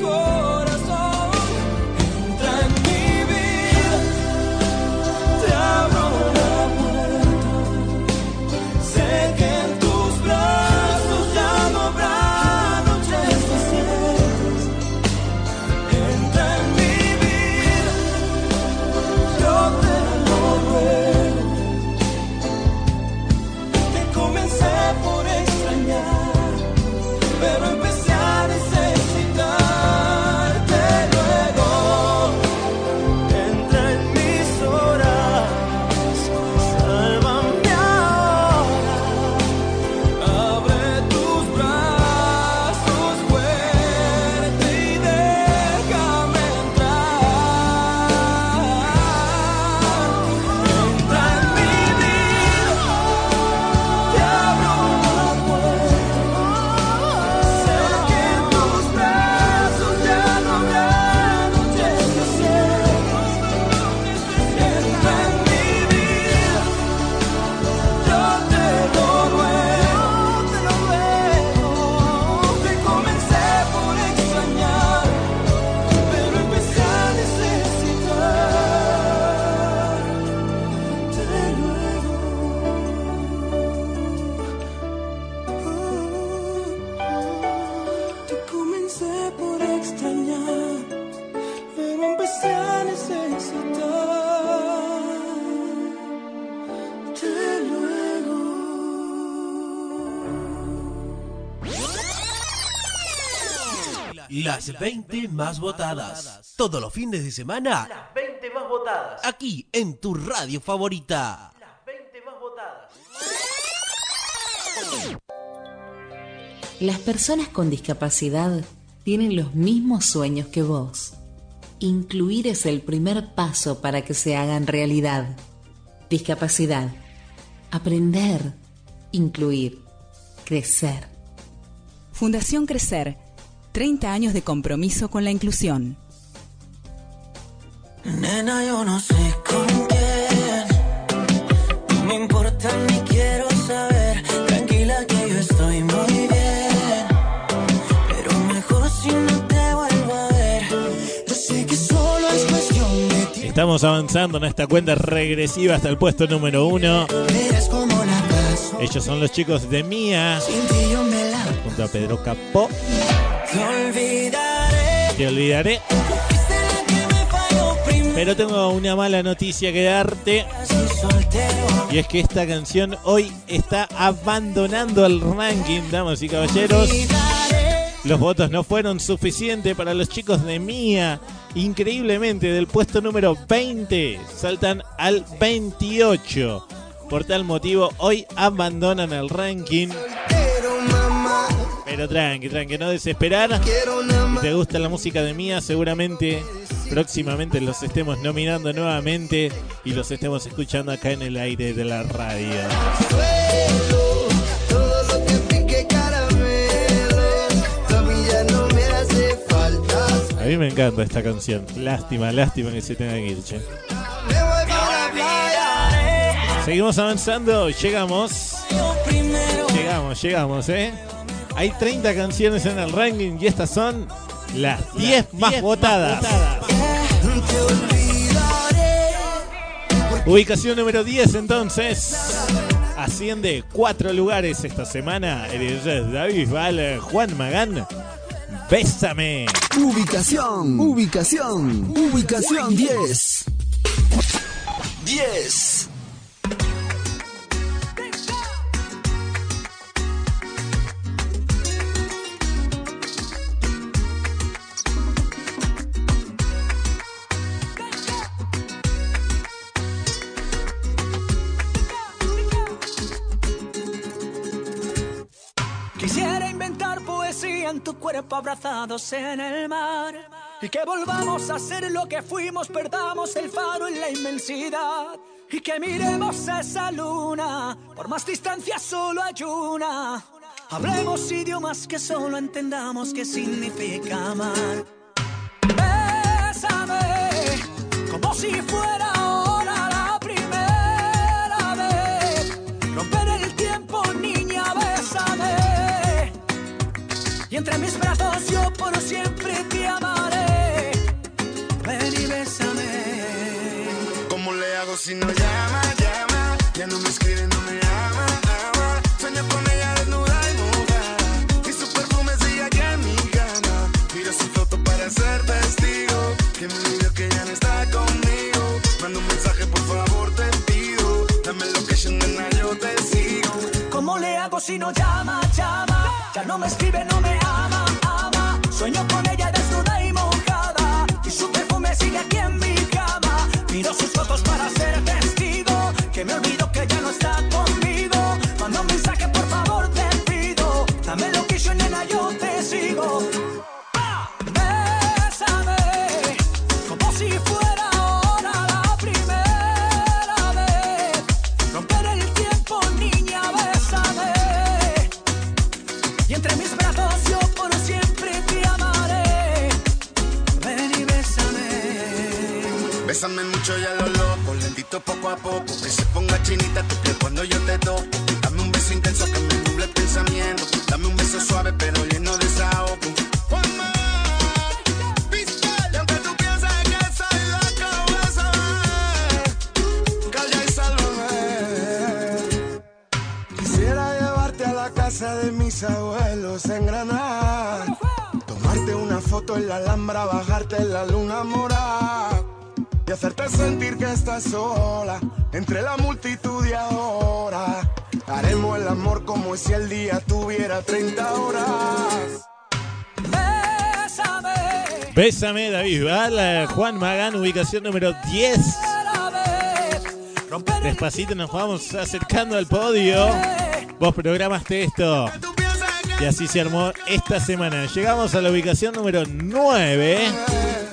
Las 20 más votadas. Todos los fines de semana. Las 20 más votadas. Aquí en tu radio favorita. Las 20 más votadas. Las personas con discapacidad tienen los mismos sueños que vos. Incluir es el primer paso para que se hagan realidad. Discapacidad. Aprender. Incluir. Crecer. Fundación Crecer. 30 años de compromiso con la inclusión. Nena, yo no sé con quién. No me importa ni quiero saber. Tranquila que yo estoy muy bien. Pero mejor si no te vuelvo a ver. Yo sé que solo es cuestión de tiempo. Estamos avanzando en esta cuenta regresiva hasta el puesto número uno. Ellos son los chicos de Mía, Sin ti yo me la junto a Pedro Capó. Te olvidaré. Pero tengo una mala noticia que darte. Y es que esta canción hoy está abandonando el ranking, damas y caballeros. Los votos no fueron suficientes para los chicos de Mía. Increíblemente, del puesto número 20 saltan al 28. Por tal motivo, hoy abandonan el ranking. Pero tranqui, tranqui, no desesperar. Si te gusta la música de Mía, seguramente próximamente los estemos nominando nuevamente y los estemos escuchando acá en el aire de la radio. A mí me encanta esta canción. Lástima, lástima que se tenga que ir, che. Seguimos avanzando, llegamos. Llegamos, llegamos, ¿eh? Hay 30 canciones en el ranking y estas son las 10 más votadas. Ubicación número 10 entonces. Asciende 4 lugares esta semana. El es David Val, Juan Magán. Bésame. Ubicación, ubicación, ubicación 10. 10. Cuerpo abrazados en el mar. Y que volvamos a ser lo que fuimos, perdamos el faro en la inmensidad. Y que miremos esa luna, por más distancia solo hay una. Hablemos idiomas que solo entendamos qué significa amar. Bésame, como si fuera entre mis brazos yo por siempre te amaré. Ven y bésame. ¿Cómo le hago si no llama, llama? Ya no me escribe, no me ama, ama. Sueño con ella desnuda y mojada. Y su perfume sigue aquí en mi cama. Miro su foto para ser testigo. Que me olvidó que ya no está conmigo. Manda un mensaje, por favor, te pido. Dame location, nena, yo te sigo. ¿Cómo le hago si no llama, llama? Ya no me escribe, no me bésame. Mucho y a lo loco, lentito poco a poco. Que se ponga chinita tu piel cuando yo te toco. Dame un beso intenso que me nuble el pensamiento. Dame un beso suave pero lleno de desahogo. De mis abuelos en Granada. Tomarte una foto en la Alhambra, bajarte en la luna morada. Y hacerte sentir que estás sola entre la multitud y ahora. Haremos el amor como si el día tuviera 30 horas. Bésame. Bésame, David Val, Juan Magán, ubicación número 10. Despacito nos vamos acercando al podio. Vos programaste esto. Y así se armó esta semana. Llegamos a la ubicación número 9.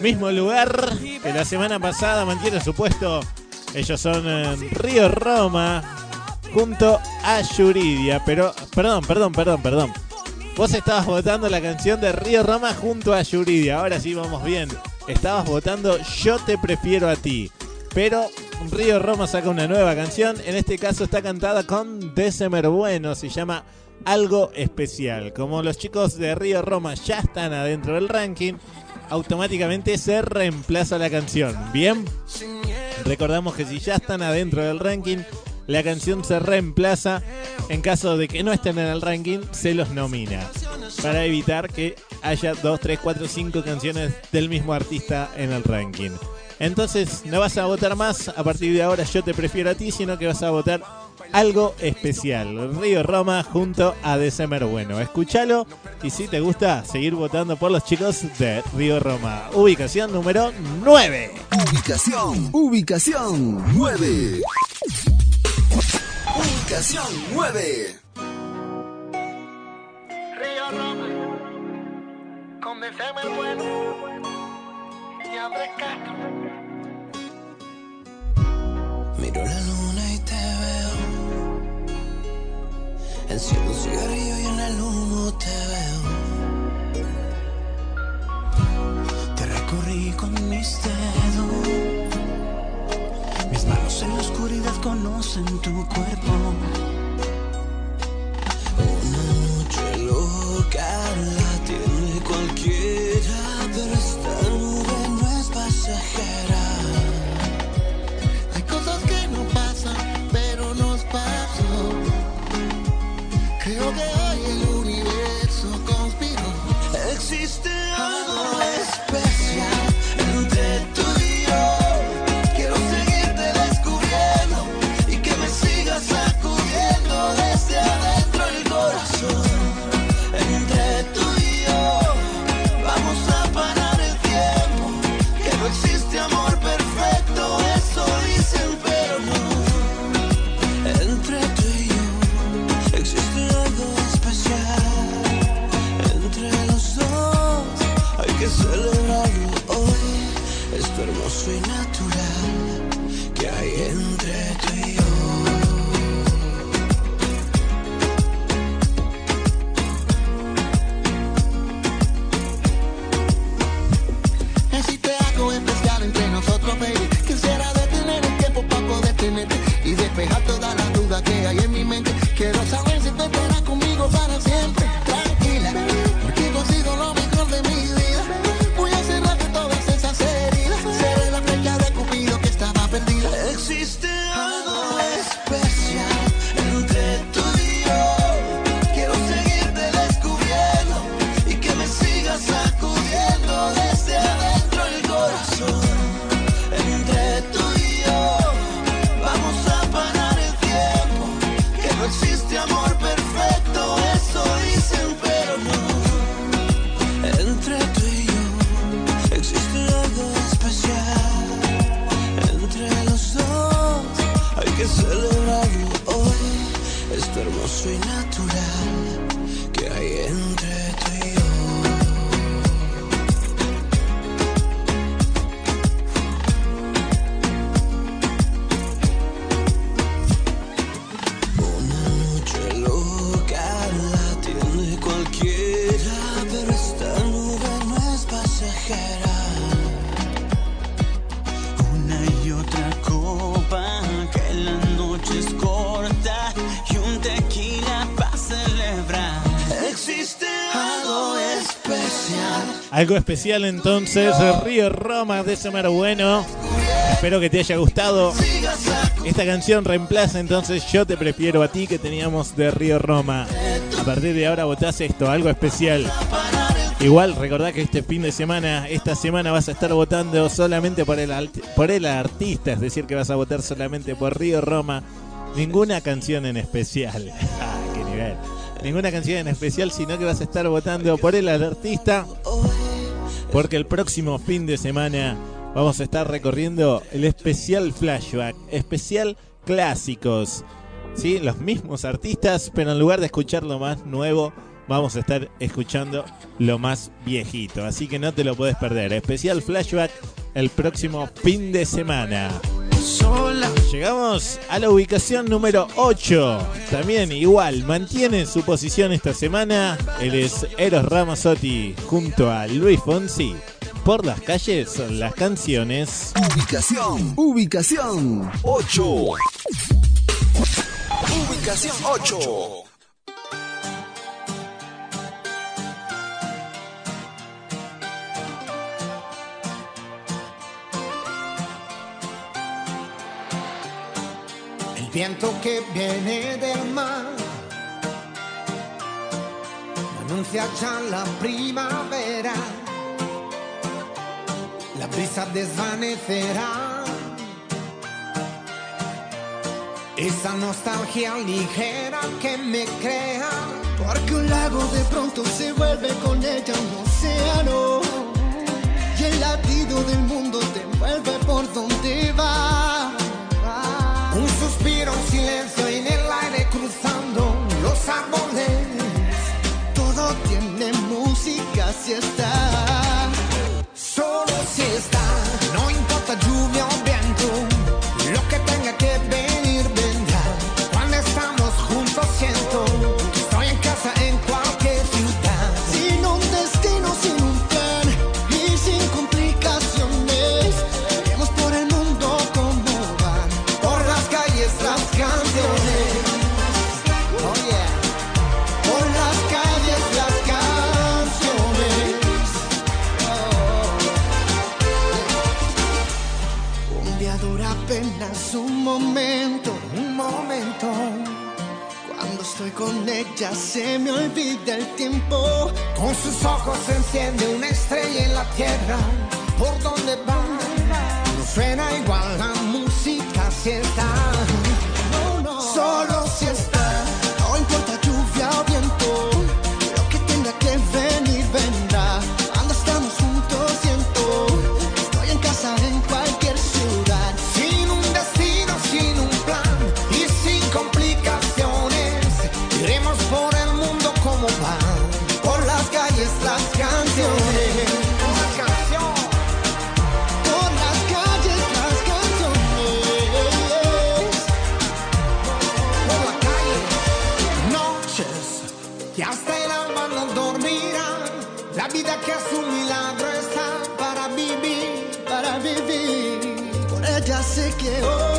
Mismo lugar que la semana pasada mantiene su puesto. Ellos son eh, Río Roma junto a Yuridia. Pero, perdón, perdón, perdón, perdón. Vos estabas votando la canción de Río Roma junto a Yuridia. Ahora sí vamos bien. Estabas votando Yo te prefiero a ti. Pero Río Roma saca una nueva canción. En este caso está cantada con December Bueno. Se llama Algo Especial. Como los chicos de Río Roma ya están adentro del ranking, automáticamente se reemplaza la canción. Bien. Recordamos que si ya están adentro del ranking, la canción se reemplaza. En caso de que no estén en el ranking, se los nomina. Para evitar que haya 2, 3, 4, 5 canciones del mismo artista en el ranking. Entonces no vas a votar más, a partir de ahora yo te prefiero a ti, sino que vas a votar algo especial. Río Roma junto a December Bueno. Escúchalo y si te gusta, seguir votando por los chicos de Río Roma. Ubicación número 9. Ubicación, ubicación 9. Ubicación 9. Río Roma, con December Bueno y Andrés Castro. Miro la luna y te veo. Enciendo un cigarrillo y en el humo te veo. Te recorrí con mis dedos. Mis manos en la oscuridad conocen tu cuerpo. Una noche loca wasted. Algo especial entonces, Río Roma de Semar Bueno. Espero que te haya gustado. Esta canción reemplaza entonces Yo te prefiero a ti que teníamos de Río Roma. A partir de ahora votás esto, algo especial. Igual recordá que este fin de semana, esta semana vas a estar votando solamente por el, por el artista, es decir, que vas a votar solamente por Río Roma. Ninguna canción en especial. Ah. Ninguna canción en especial, sino que vas a estar votando por el artista. Porque el próximo fin de semana vamos a estar recorriendo el especial flashback, especial clásicos. ¿Sí? Los mismos artistas, pero en lugar de escuchar lo más nuevo, vamos a estar escuchando lo más viejito. Así que no te lo puedes perder. Especial flashback el próximo fin de semana. Llegamos a la ubicación número 8. También igual, mantiene su posición esta semana. Él es Eros Ramazzotti junto a Luis Fonsi. Por las calles son las canciones. Ubicación, ubicación 8. Ubicación 8. Viento que viene del mar anuncia ya la primavera. La prisa desvanecerá. Esa nostalgia ligera que me crea. Porque un lago de pronto se vuelve con ella un océano. Y el latido del mundo te envuelve por donde va. Música con ella se me olvida el tiempo. Con sus ojos se enciende una estrella en la tierra. ¿Por donde va? No suena igual la música si está. Sé que hoy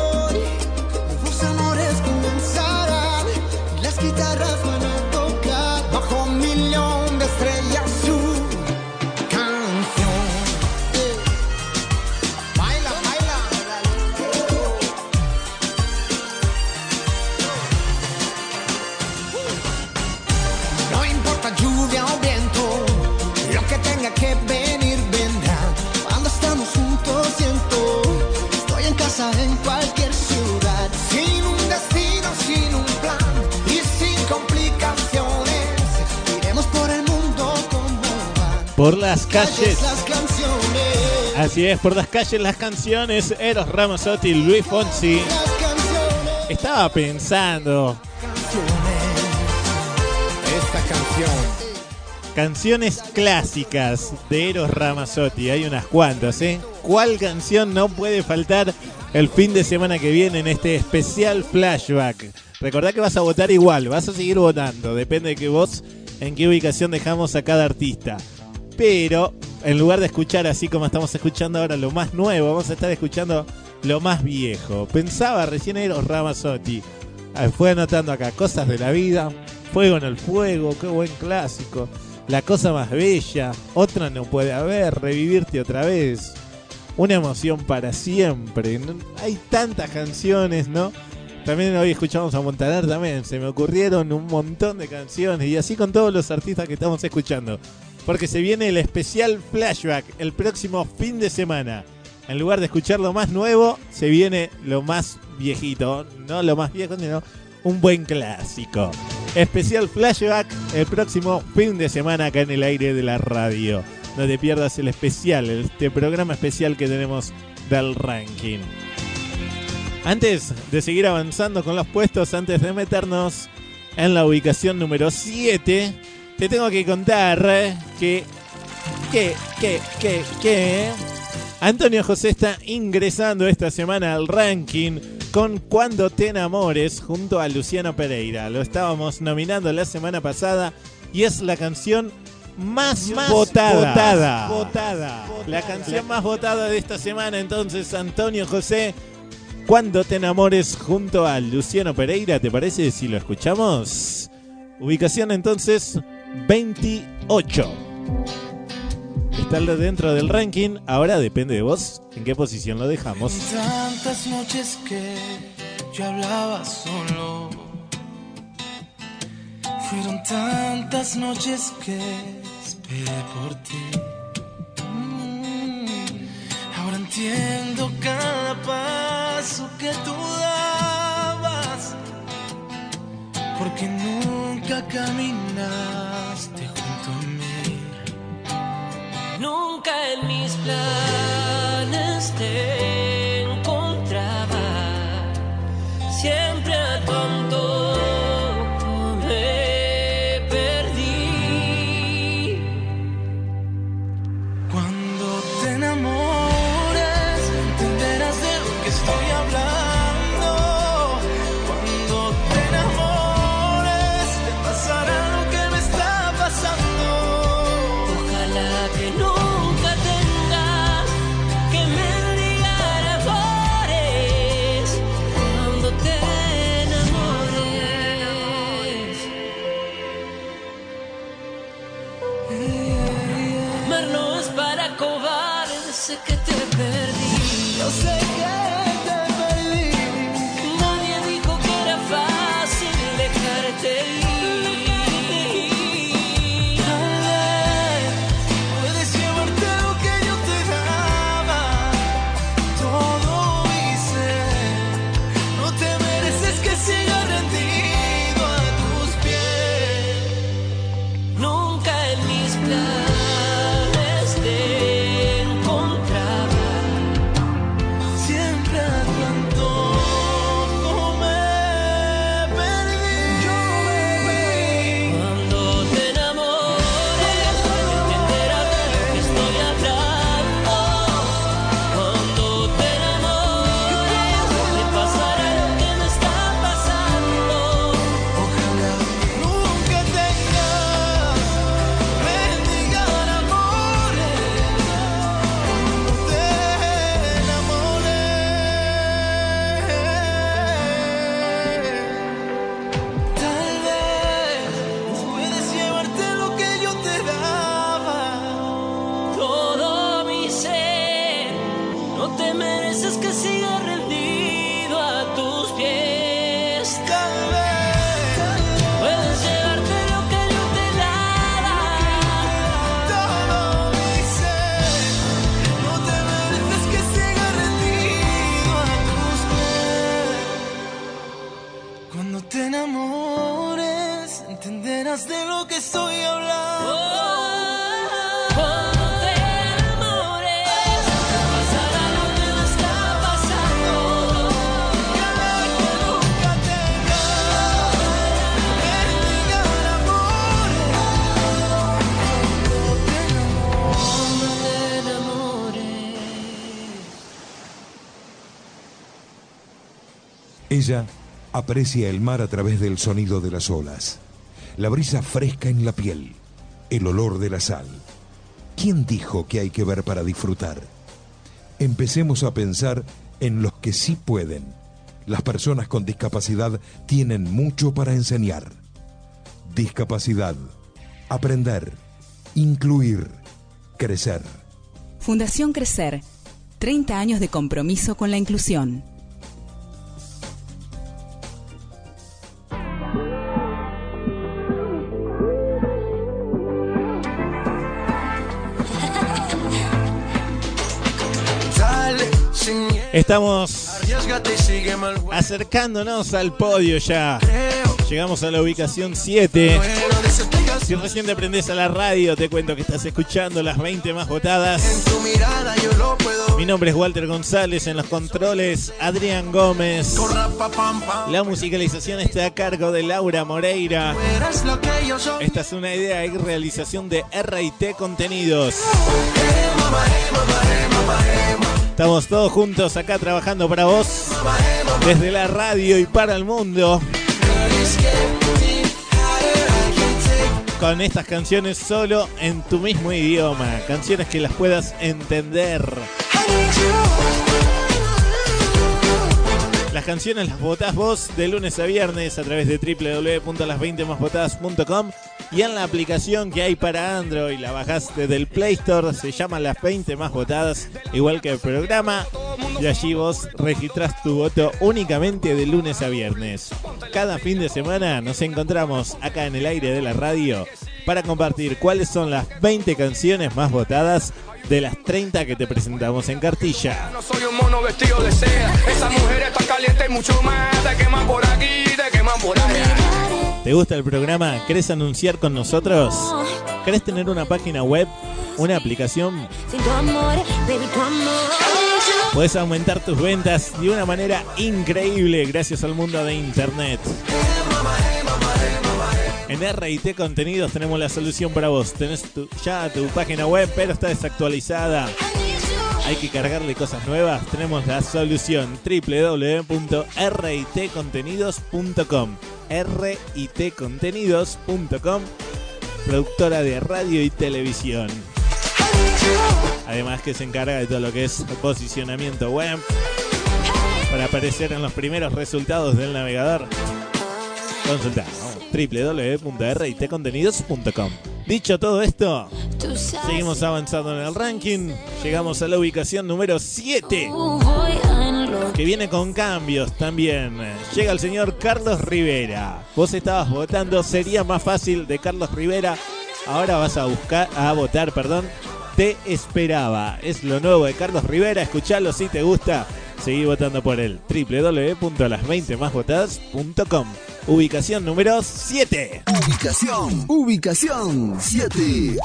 Por las calles. Así es, por las calles las canciones. Eros Ramazzotti, Luis Fonsi. Estaba pensando. Esta canción. Canciones clásicas de Eros Ramazzotti. Hay unas cuantas, ¿eh? ¿Cuál canción no puede faltar el fin de semana que viene en este especial flashback? Recordá que vas a votar igual, vas a seguir votando. Depende de que vos en qué ubicación dejamos a cada artista. Pero en lugar de escuchar así como estamos escuchando ahora lo más nuevo, vamos a estar escuchando lo más viejo. Pensaba recién Eros Ramazzotti. Ah, Fue anotando acá cosas de la vida. Fuego en el fuego, qué buen clásico. La cosa más bella, otra no puede haber, revivirte otra vez. Una emoción para siempre. Hay tantas canciones, ¿no? También hoy escuchamos a Montaner también. Se me ocurrieron un montón de canciones y así con todos los artistas que estamos escuchando. Porque se viene el especial flashback el próximo fin de semana. En lugar de escuchar lo más nuevo, se viene lo más viejito. No lo más viejo, sino un buen clásico. Especial flashback el próximo fin de semana acá en el aire de la radio. No te pierdas el especial, este programa especial que tenemos del ranking. Antes de seguir avanzando con los puestos, antes de meternos en la ubicación número 7, te tengo que contar eh, que, que, que, que, que Antonio José está ingresando esta semana al ranking con Cuando te enamores junto a Luciano Pereira. Lo estábamos nominando la semana pasada y es la canción más, votada. votada. Votada. La canción más votada de esta semana entonces Antonio José Cuando te enamores junto a Luciano Pereira, ¿te parece si lo escuchamos? Ubicación entonces 28. Está dentro del ranking, ahora depende de vos en qué posición lo dejamos. Tantas noches que yo hablaba solo. Fueron tantas noches que esperé por ti. Mm. Sintiendo cada paso que tú dabas, porque nunca caminaste junto a mí. Nunca en mis planes te encontraba. Siempre a tu antojo Aprecia el mar a través del sonido de las olas, la brisa fresca en la piel, el olor de la sal. ¿Quién dijo que hay que ver para disfrutar? Empecemos a pensar en los que sí pueden. Las personas con discapacidad tienen mucho para enseñar. Discapacidad, aprender, incluir, crecer. Fundación Crecer. 30 años de compromiso con la inclusión. Estamos acercándonos al podio ya. Llegamos a la ubicación 7. Si recién te prendés a la radio, te cuento que estás escuchando las 20 más votadas. Mi nombre es Walter González, en los controles Adrián Gómez. La musicalización está a cargo de Laura Moreira. Esta es una idea y realización de RT Contenidos. Estamos todos juntos acá trabajando para vos, desde la radio y para el mundo, con estas canciones solo en tu mismo idioma, canciones que las puedas entender. Las canciones las votás vos de lunes a viernes a través de www.las20másvotadas.com y en la aplicación que hay para Android, la bajás desde el Play Store, se llama Las 20 Más Votadas, igual que el programa, y allí vos registrás tu voto únicamente de lunes a viernes. Cada fin de semana nos encontramos acá en el aire de la radio para compartir cuáles son las 20 canciones más votadas de las 30 que te presentamos en cartilla. No soy un mono vestido de seda. Esa mujer está caliente y mucho más. Te queman por aquí, te queman por allá. ¿Te gusta el programa? ¿Querés anunciar con nosotros? ¿Querés tener una página web? ¿Una aplicación? Puedes aumentar tus ventas de una manera increíble gracias al mundo de Internet. En RIT Contenidos tenemos la solución para vos. Tenés tu- ya tu página web, pero está desactualizada. Hay que cargarle cosas nuevas. Tenemos la solución www.ritcontenidos.com. ritcontenidos.com, productora de radio y televisión. Además que se encarga de todo lo que es posicionamiento web para aparecer en los primeros resultados del navegador. Consulta www.ritcontenidos.com. Dicho todo esto, seguimos avanzando en el ranking. Llegamos a la ubicación número 7, que viene con cambios también. Llega el señor Carlos Rivera. Vos estabas votando, sería más fácil de Carlos Rivera. Ahora vas a buscar, a votar, perdón. Te esperaba. Es lo nuevo de Carlos Rivera. Escuchalo si te gusta. Seguí votando por él. www.las20másvotadas.com. Ubicación número 7. Ubicación, ubicación 7.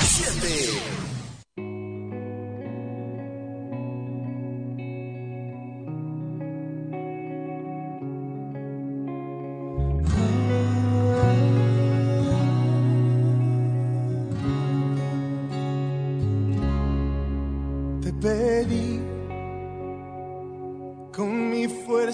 7.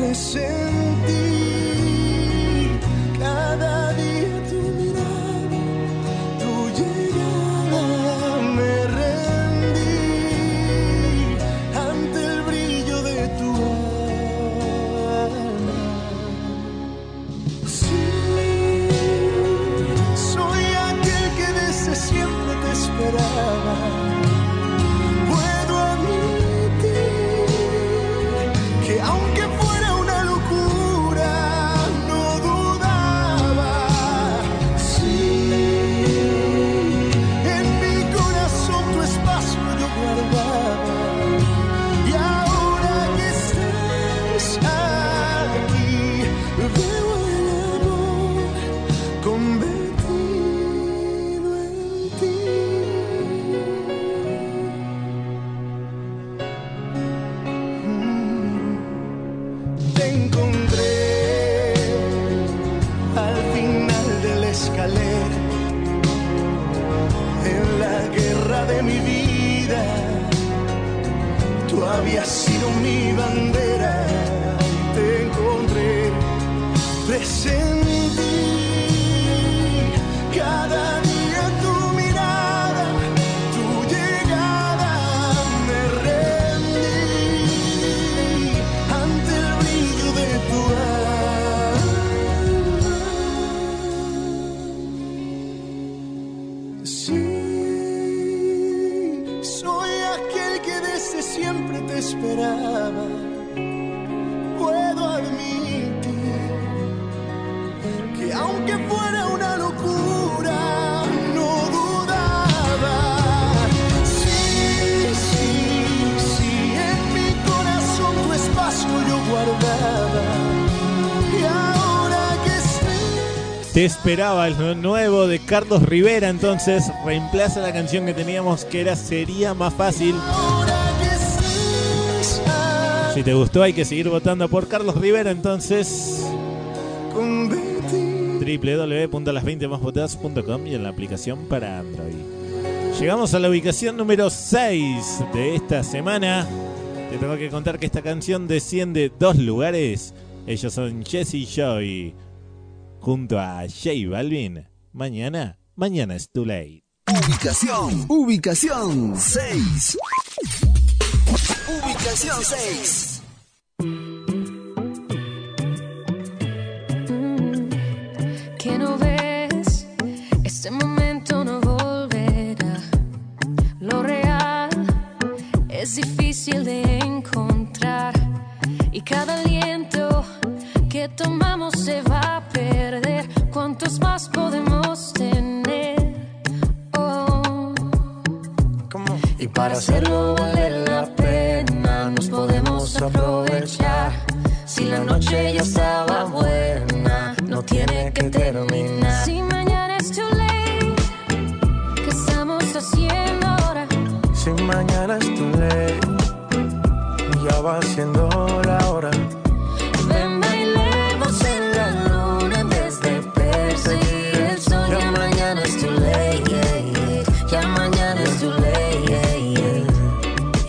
presentí cada día tu mirada, tu llegada, Tú habías sido mi bandera, y te encontré, presentí Esperaba el nuevo de Carlos Rivera, entonces reemplaza la canción que teníamos que era Sería más fácil. Si te gustó hay que seguir votando por Carlos Rivera, entonces www.las20másvotadas.com y en la aplicación para Android. Llegamos a la ubicación número 6 de esta semana. Te tengo que contar que esta canción desciende dos lugares. Ellos son Jesse Joy. Junto a J Balvin. Mañana, mañana es too late. Ubicación, ubicación 6. Ubicación 6. que no ves, este momento no volverá. Lo real es difícil de encontrar y cada aliento que tomamos se va a perder. ¿Cuántos más podemos tener? Oh. Y para hacerlo vale la pena, nos podemos aprovechar. Si la noche ya estaba buena, no tiene que terminar. Si mañana es too late, ¿qué estamos haciendo ahora? Si mañana es tu ley, ya va siendo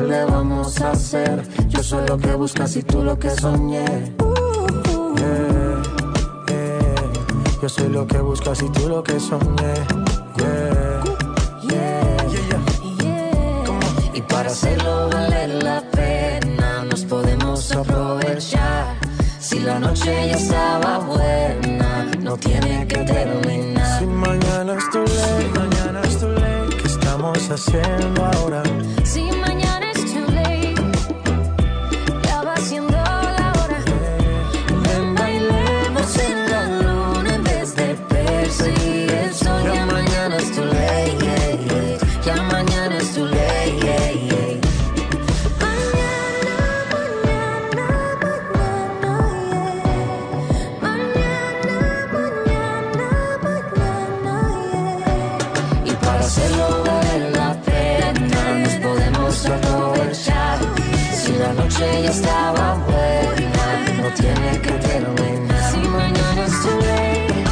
¿qué le vamos a hacer? Yo soy lo que buscas y tú lo que soñé. Yeah, yeah. Yo soy lo que buscas y tú lo que soñé. Yeah, yeah. Y para hacerlo vale la pena, nos podemos aprovechar. Si la noche ya estaba buena, no tiene que terminar. Si mañana es tu ley, mañana es tu ley. ¿Qué estamos haciendo ahora? Si estaba buena, no tiene que terminar. Si mañana es too late,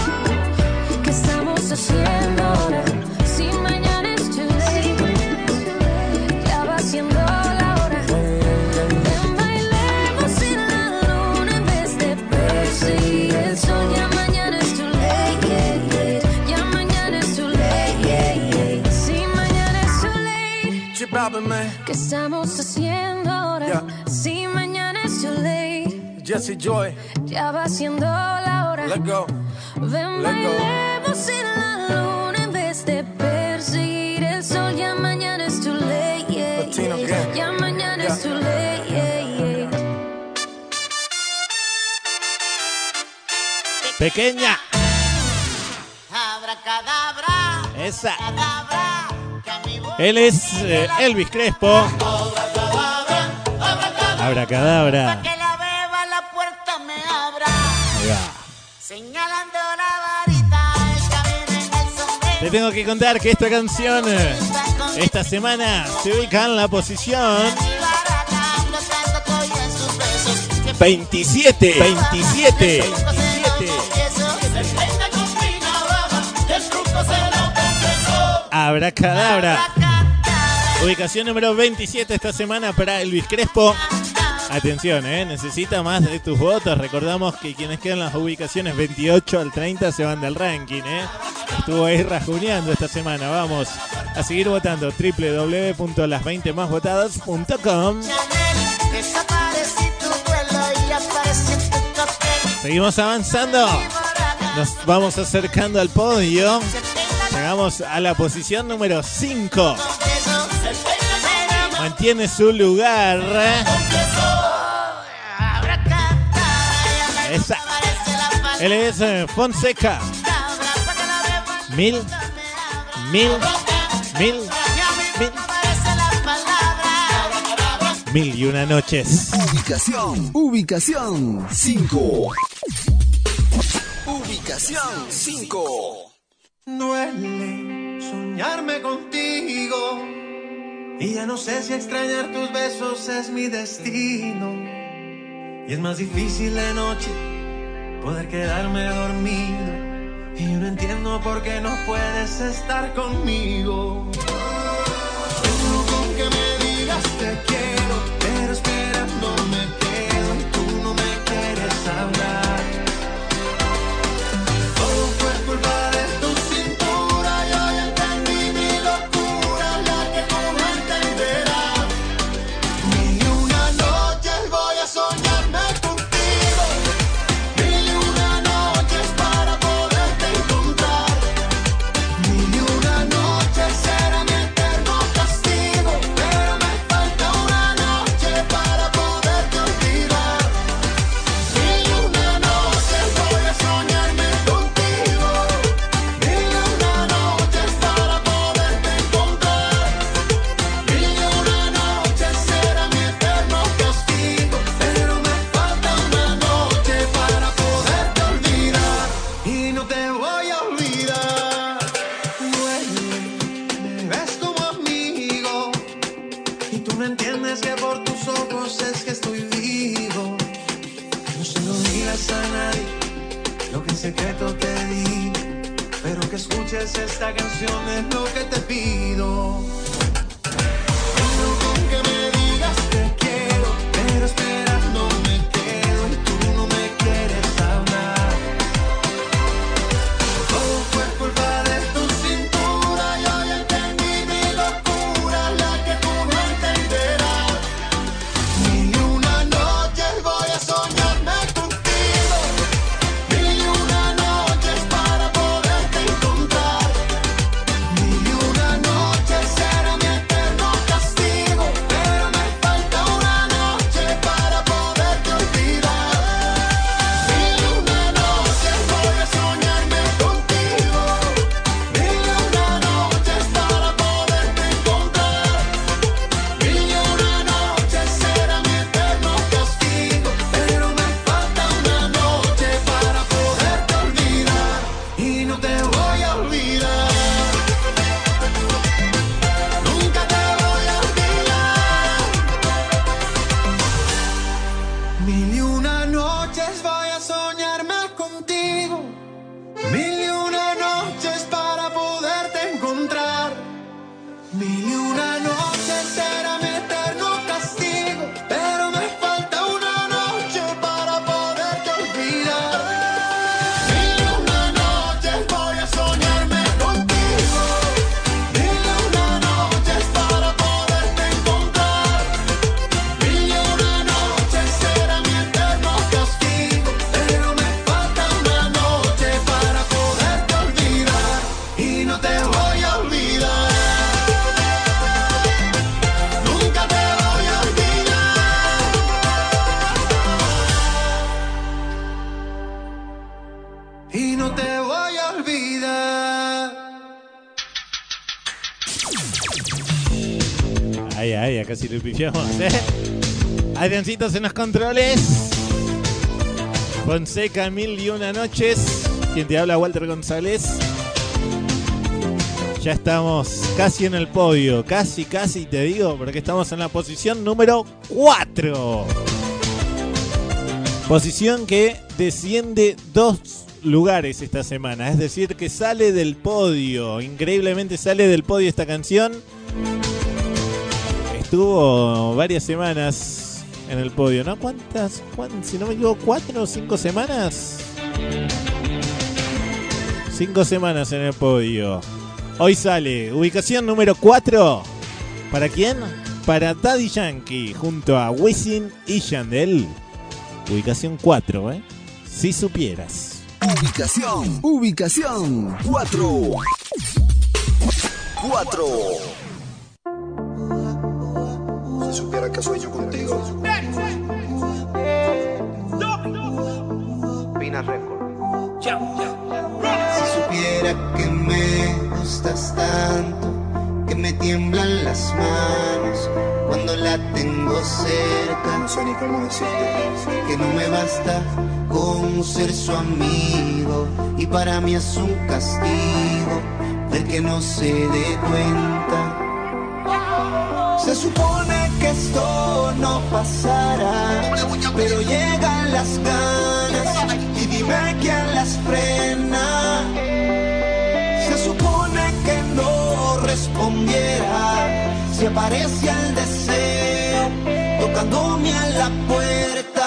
¿qué estamos haciendo ahora? Si mañana es too late, ya va siendo la hora. Ven, bailemos en la luna en vez de perseguir el sol. Ya mañana es too late, ya mañana es too late. Si mañana es too late. ¿Qué estamos haciendo Jesse Joy, ya va siendo la hora. let go. Ven, Let go. bailemos en la luna en vez de perseguir el sol. Ya mañana es too late, yeah, Latino yeah. gang. Ya mañana es Yeah. too late, yeah, yeah. Pequeña. Esa. Él es eh, Elvis Crespo. Abracadabra. Te tengo que contar que esta canción eh, esta semana se ubica en la posición Los canto estoy en sus besos. 27. 27. Abracadabra. Ubicación número 27 esta semana para Elvis Crespo. Atención, ¿eh? necesita más de tus votos. Recordamos que quienes quedan las ubicaciones 28 al 30 se van del ranking. ¿eh? Estuvo ahí rajuneando esta semana. Vamos a seguir votando. www.las20másvotadas.com Desaparecí tu duelo y aparecí en tu papel. Seguimos avanzando. Nos vamos acercando al podio. Llegamos a la posición número 5. Mantiene su lugar. Esa. Él es eh, Fonseca mil, mil, mil, mil. Mil y una noches. Ubicación, ubicación 5. Ubicación 5. Duele soñarme contigo. Y ya no sé si extrañar tus besos es mi destino. Y es más difícil de noche poder quedarme dormido y no entiendo por qué no puedes estar conmigo. Solo con que me digas te quiero, pero esperando me quedo y tú no me quieres hablar. te di, pero que escuches esta canción es lo que te pido. Jones, ¿eh? Atencitos en los controles. Fonseca, mil y una noches. Quien te habla, Walter González. Ya estamos casi en el podio, casi, casi te digo, porque estamos en la posición número 4. Posición que desciende dos lugares esta semana, es decir, que sale del podio, increíblemente sale del podio esta canción estuvo varias semanas en el podio, ¿no? ¿Cuántas? Cuán, si no me equivoco, cuatro o cinco semanas. Cinco semanas en el podio. Hoy sale ubicación número 4. ¿Para quién? Para Daddy Yankee junto a Wisin y Yandel. Ubicación 4, ¿eh? Si supieras. Ubicación, ubicación 4. 4. Si supiera que soy yo contigo. Pina Record. Si supiera que me gustas tanto, que me tiemblan las manos cuando la tengo cerca. Que no me basta con ser su amigo y para mí es un castigo el que no se dé cuenta. Se supone que esto no pasará, pero llegan las ganas y dime quién las frena. Se supone que no respondiera si aparece el deseo tocándome a la puerta,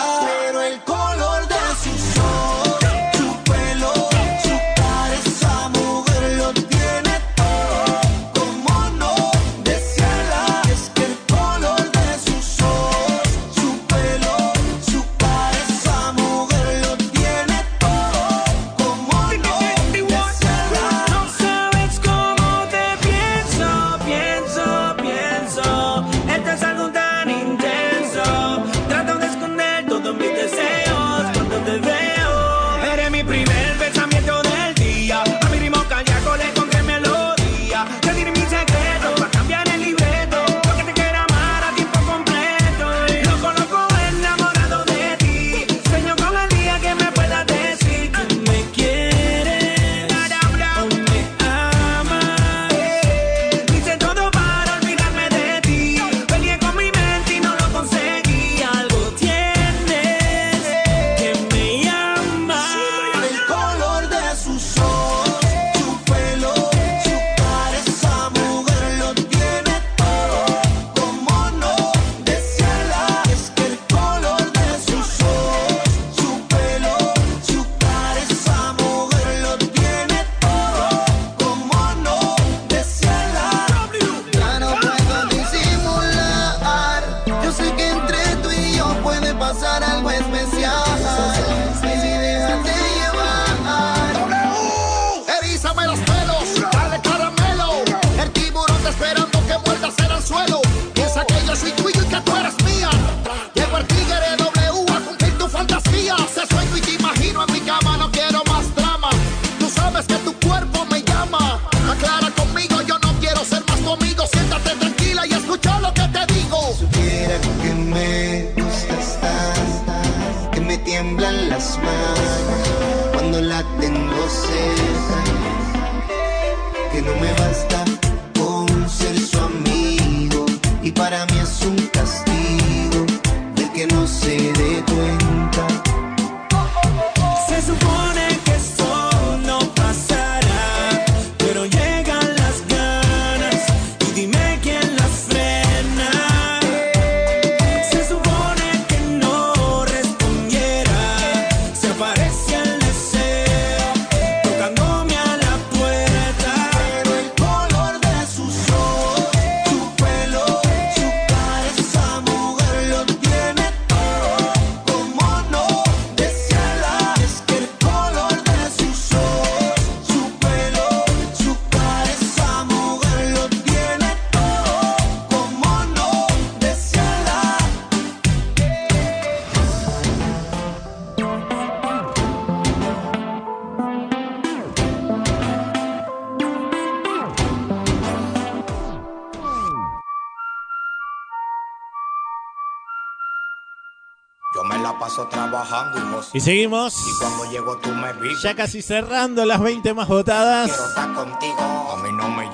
y seguimos. Y cuando llego tú me. Ya casi cerrando las 20 más votadas. Quiero estar contigo. A mí no me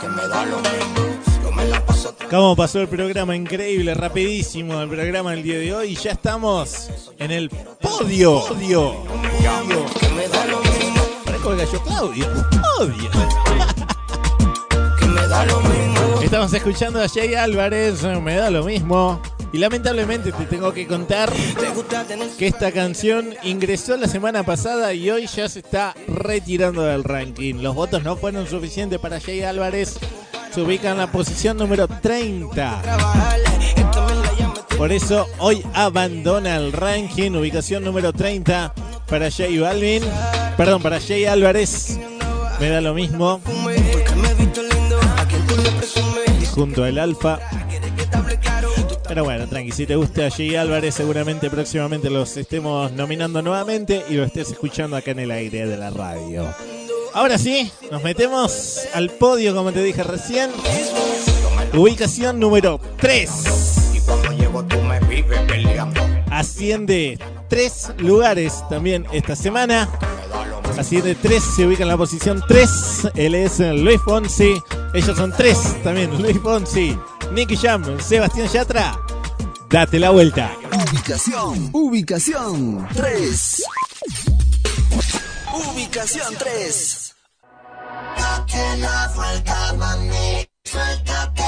que me da lo mismo. Yo me la paso ¿Cómo pasó el programa? Increíble, rapidísimo el programa del día de hoy. Y ya estamos en el podio. Podio. Podio. que me da lo mismo. Parezco el gallo Claudio. Podio. Que me da lo mismo. Estamos escuchando a Jay Álvarez, me da lo mismo. Y lamentablemente te tengo que contar que esta canción ingresó la semana pasada y hoy ya se está retirando del ranking. Los votos no fueron suficientes para Jay Álvarez. Se ubica en la posición número 30. Por eso hoy abandona el ranking, ubicación número 30 para Jay Balvin. Perdón, para Jay Álvarez. Me da lo mismo. Junto al Alfa. Pero bueno, tranqui, si te gusta Jay Álvarez, seguramente próximamente los estemos nominando nuevamente y lo estés escuchando acá en el aire de la radio. Ahora sí, nos metemos al podio como te dije recién. Ubicación número 3. Y cuando llego tú me vives peleando. Asciende tres lugares también esta semana. Asciende 3, se ubica en la posición 3. Él es Luis Fonsi. Ellos son tres también. Luis Fonsi, Nicky Jam, Sebastián Yatra. Date la vuelta. Ubicación, ubicación 3. Ubicación 3. Date la vuelta, mami. Suéltate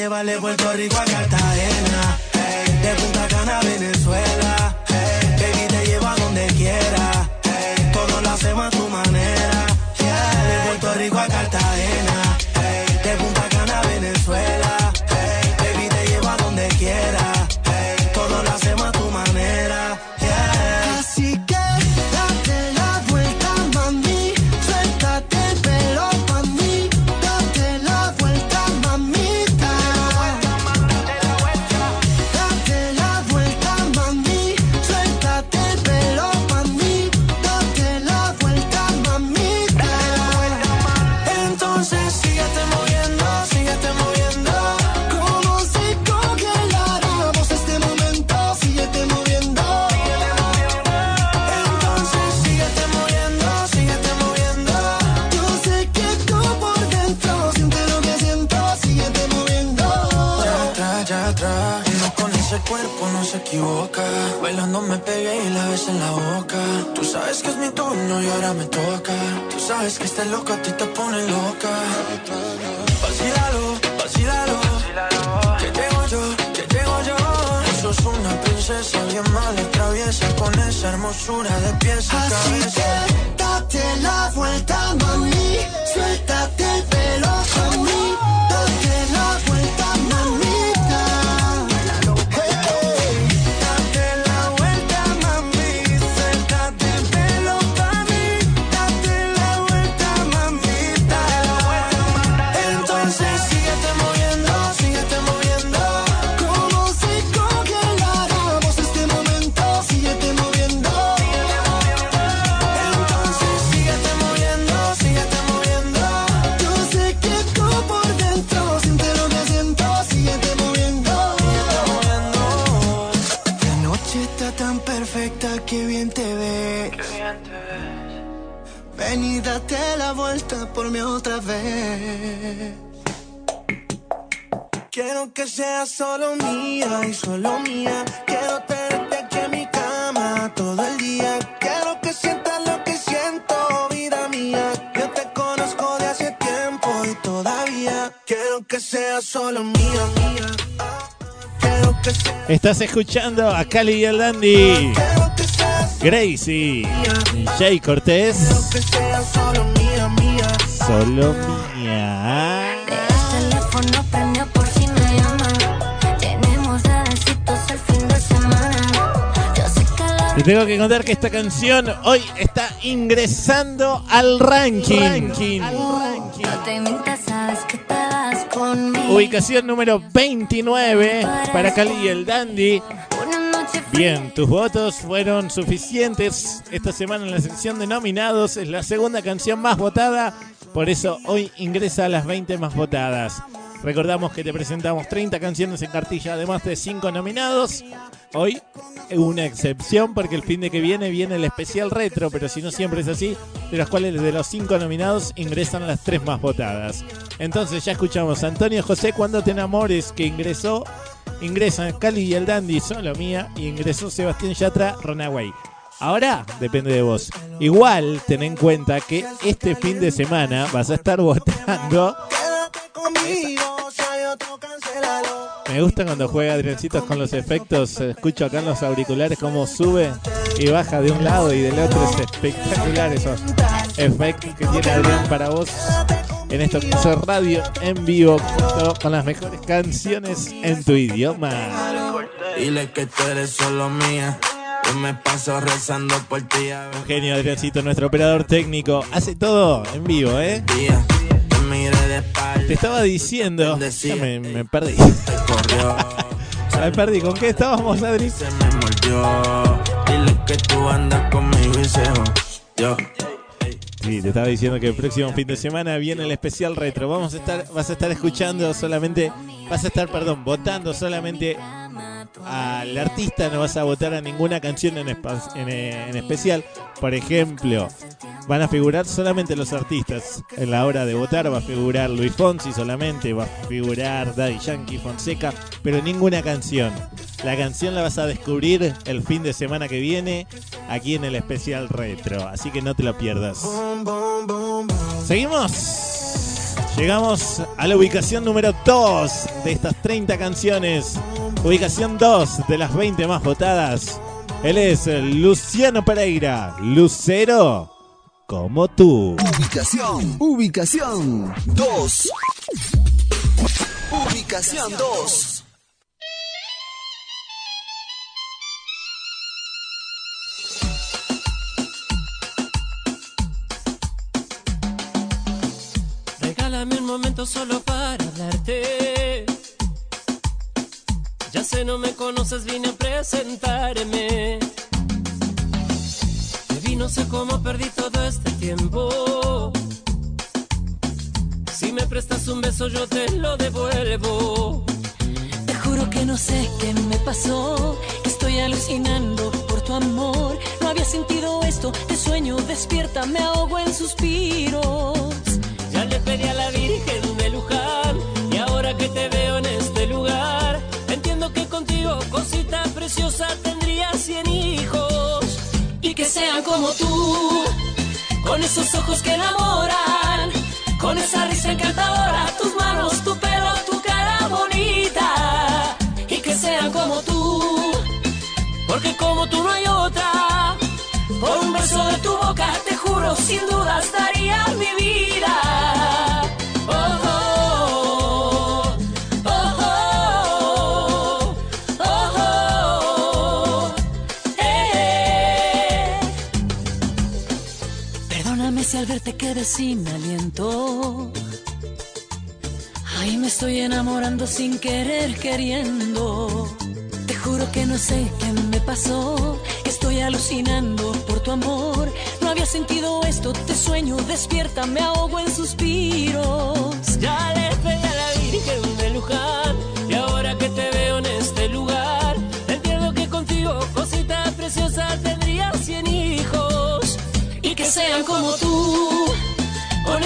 Te puedo llevar de Puerto Rico a Cartagena. Ey, de Punta Cana a Venezuela. Ey, baby, te llevo a donde quiera. Ey, todo lo hacemos a tu manera. De Puerto Rico a Bailando me pegué y la ves en la boca. Tú sabes que es mi turno y ahora me toca. Tú sabes que este loco a ti te pone loca. Vacílalo, vacílalo. Que llego yo, que llego yo. Tú sos una princesa bien mala, traviesa. Con esa hermosura de pies a Así cabeza. que date la vuelta, mami. Estás escuchando a Cali y el Dandy. Gracie. Jay Cortés. solo mía, Te tengo que contar que esta canción hoy está ingresando al ranking. Ubicación número 29 para Cali y el Dandy. Bien, tus votos fueron suficientes esta semana en la sección de nominados. Es la segunda canción más votada Por eso hoy ingresa a las 20 más votadas. Recordamos que te presentamos 30 canciones en cartilla, además de 5 nominados. Hoy una excepción porque el fin de que viene viene el especial retro, pero si no siempre es así, de los cuales de los 5 nominados ingresan las 3 más votadas. Entonces ya escuchamos a Antonio José Cuando te enamores que ingresó, ingresan Cali y el Dandy, solo mía, y ingresó Sebastián Yatra, Runaway. Ahora depende de vos. Igual ten en cuenta que este fin de semana vas a estar votando me gusta cuando juega Adriancitos con los efectos. Escucho acá en los auriculares cómo sube y baja de un lado y del otro. Es espectacular esos efectos que tiene Adrián para vos. En esto que es radio en vivo con las mejores canciones en tu idioma. Dile que tú eres solo mía. Yo me paso rezando por ti. Un genio, Adriancito, nuestro operador técnico. Hace todo en vivo, ¿eh? Te estaba diciendo. Ya me, me perdí. me perdí. ¿Con qué estábamos, Adri? Se me mordió. Dile que tú andas conmigo y se yo. Sí, te estaba diciendo que el próximo fin de semana viene el especial retro. Vamos a estar, vas a estar escuchando solamente, vas a estar, perdón, votando solamente al artista, no vas a votar a ninguna canción en, en, en especial. Por ejemplo, van a figurar solamente los artistas. En la hora de votar va a figurar Luis Fonsi solamente, va a figurar Daddy Yankee, Fonseca, pero ninguna canción. La canción la vas a descubrir el fin de semana que viene aquí en el especial retro, así que no te lo pierdas. Seguimos. Llegamos a la ubicación número 2 de estas 30 canciones. Ubicación 2 de las 20 más votadas. Él es Luciano Pereira, Lucero como tú. Ubicación, ubicación 2. Ubicación 2. Regálame un momento solo para hablarte. Sé, no me conoces, vine a presentarme. Te vi, no sé cómo perdí todo este tiempo. Si me prestas un beso, yo te lo devuelvo. Te juro que no sé qué me pasó, que estoy alucinando por tu amor. No había sentido esto, te sueño, despierta, me ahogo en suspiros. Ya le pedí a la Virgen tendría cien hijos y que sean como tú, con esos ojos que enamoran, con esa risa encantadora, tus manos, tu pelo, tu cara bonita, y que sean como tú, porque como tú no hay otra. por un beso de tu boca, te juro, sin dudas daría mi vida. Quedé sin aliento. Ay, me estoy enamorando sin querer, queriendo. Te juro que no sé qué me pasó. Estoy alucinando por tu amor. No había sentido esto, te sueño, despierta, me ahogo en suspiros. Ya le pedí a la Virgen de Luján y ahora que te veo en este lugar, entiendo que contigo, cosita preciosa, tendría cien hijos y que sean como tú,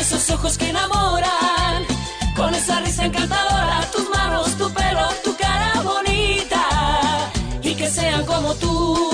esos ojos que enamoran, con esa risa encantadora, tus manos, tu pelo, tu cara bonita, y que sean como tú,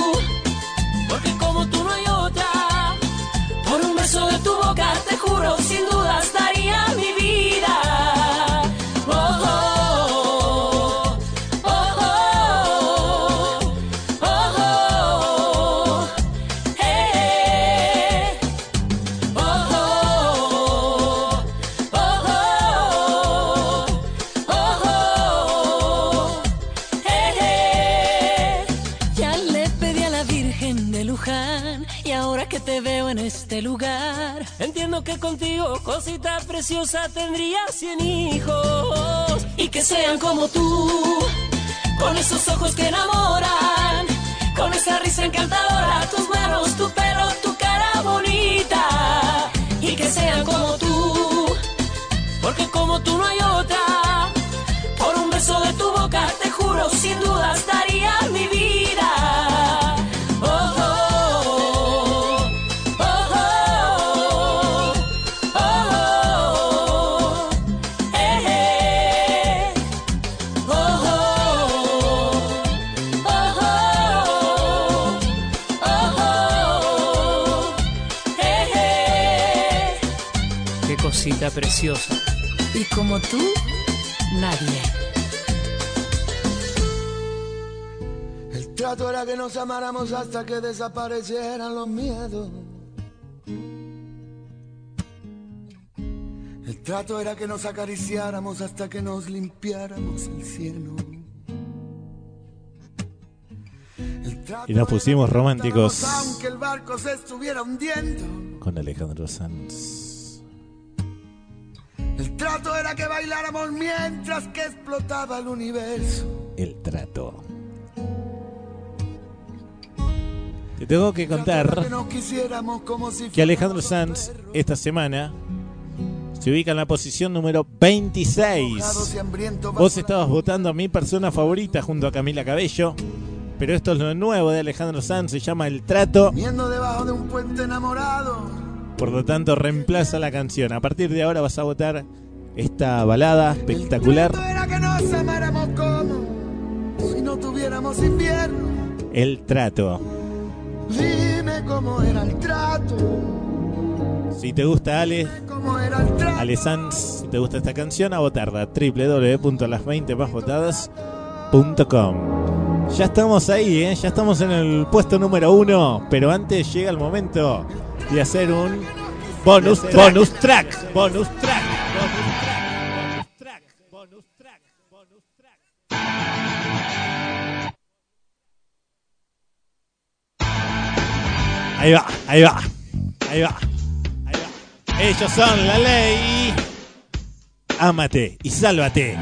que contigo, cosita preciosa, tendría cien hijos. Y que sean como tú, con esos ojos que enamoran, con esa risa encantadora, tus manos, tu pelo, tu cara bonita. Y que sean como tú, porque como tú no hay otra. Por un beso de tu boca, te juro, sin dudas daría mi vida. Preciosa. Y como tú, nadie. El trato era que nos amáramos hasta que desaparecieran los miedos. El trato era que nos acariciáramos hasta que nos limpiáramos el cielo. Y nos pusimos románticos Aunque el barco se estuviera hundiendo. con Alejandro Sanz. El trato era que bailáramos mientras que explotaba el universo. El trato. Te tengo que contar Que Alejandro Sanz esta semana se ubica en la posición número 26. Vos estabas votando a mi persona favorita junto a Camila Cabello, pero esto es lo nuevo de Alejandro Sanz, se llama El Trato, debajo de un puente enamorado. por lo tanto reemplaza la canción. A partir de ahora vas a votar esta balada espectacular. El Trato. Dime cómo era el trato, Si te gusta Ale. Ale Sanz, si te gusta esta canción, a votarla www.las20másvotadas.com. Ya estamos ahí, ¿eh? ya estamos en el puesto número uno, pero antes llega el momento de hacer un bonus, bonus track, bonus track, Ahí va, ahí va, ahí va, ahí va. Ellos son la ley. Ámate y sálvate.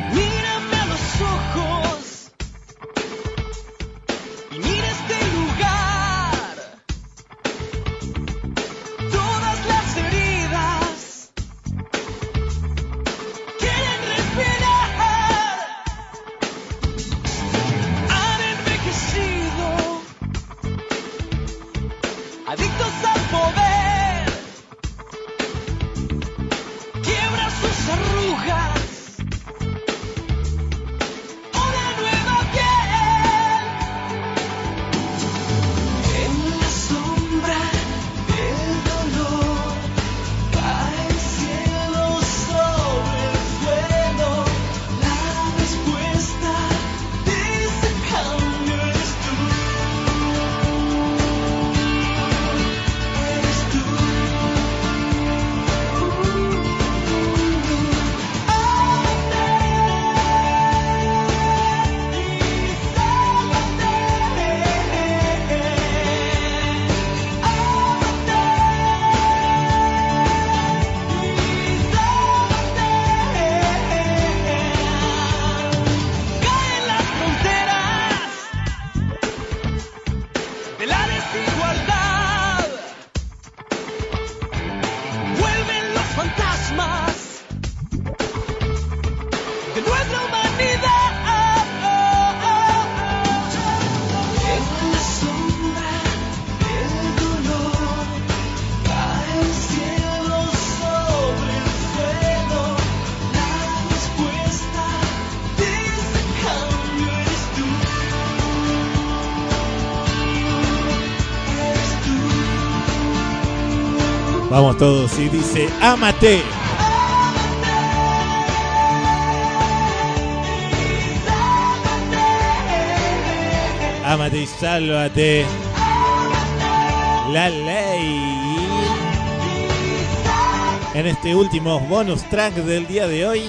Vamos todos y dice, ámate. Ámate y sálvate. La ley. En este último bonus track del día de hoy,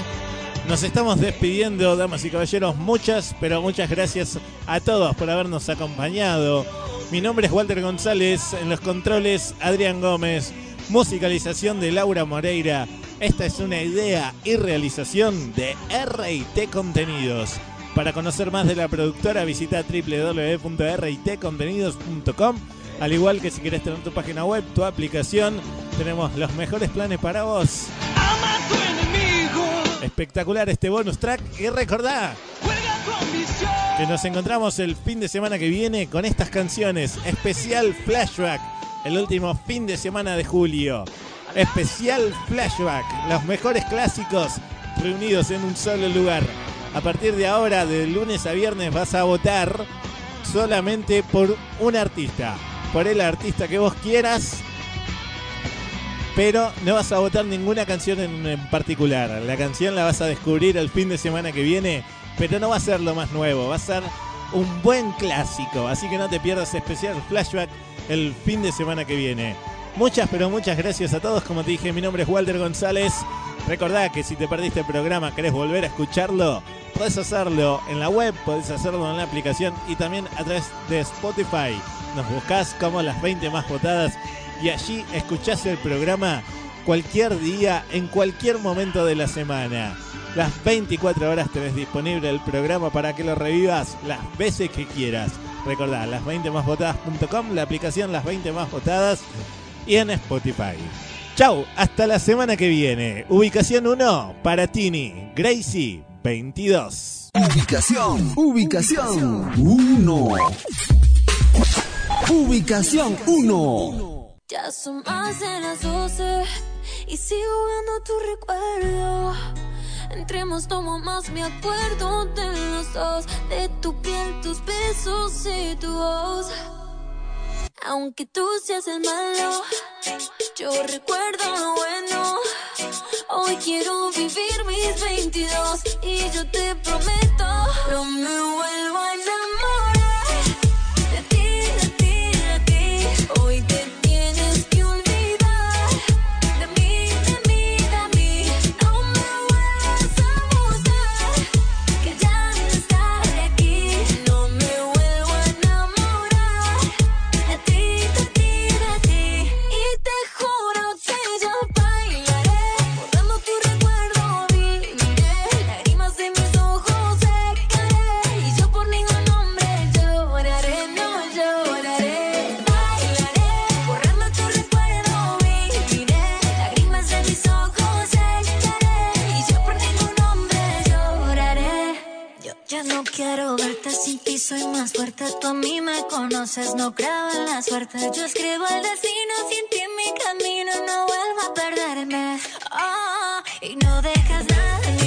nos estamos despidiendo, damas y caballeros. Muchas, pero muchas gracias a todos por habernos acompañado. Mi nombre es Walter González, en los controles Adrián Gómez, musicalización de Laura Moreira. Esta es una idea y realización de RIT Contenidos. Para conocer más de la productora visita www.ritcontenidos.com. Al igual que si querés tener tu página web, tu aplicación, tenemos los mejores planes para vos. Espectacular este bonus track y recordá, Juega con visión. Que nos encontramos el fin de semana que viene con estas canciones. Especial Flashback, el último fin de semana de julio. Especial Flashback, los mejores clásicos reunidos en un solo lugar. A partir de ahora, de lunes a viernes, vas a votar solamente por un artista. Por el artista que vos quieras. Pero no vas a votar ninguna canción en, particular. La canción la vas a descubrir el fin de semana que viene. Pero no va a ser lo más nuevo. Va a ser un buen clásico. Así que no te pierdas especial flashback el fin de semana que viene. Muchas, pero muchas gracias a todos. Como te dije, mi nombre es Walter González. Recordá que si te perdiste el programa, querés volver a escucharlo, podés hacerlo en la web, podés hacerlo en la aplicación y también a través de Spotify. Nos buscás como las 20 más votadas y allí escuchás el programa cualquier día, en cualquier momento de la semana. Las 24 horas tenés disponible el programa para que lo revivas las veces que quieras. Recordá, las 20 más votadas.com, la aplicación Las 20 más votadas y en Spotify. Chau, hasta la semana que viene. Ubicación 1 para Tini, Gracie 22. Ubicación, ubicación 1. Ubicación 1. Ya son más de las 12 y sigo viendo tu recuerdo. Entremos, tomo más, me acuerdo de los dos, de tu piel, tus besos y tu voz. Aunque tú seas el malo, yo recuerdo lo bueno. Hoy quiero vivir mis 22 y yo te prometo, no me vuelvo a enamorar soy más fuerte. Tú a mí me conoces, no creo la suerte. Yo escribo el destino sin ti en mi camino, no vuelvo a perderme. Ah, y no dejas nada.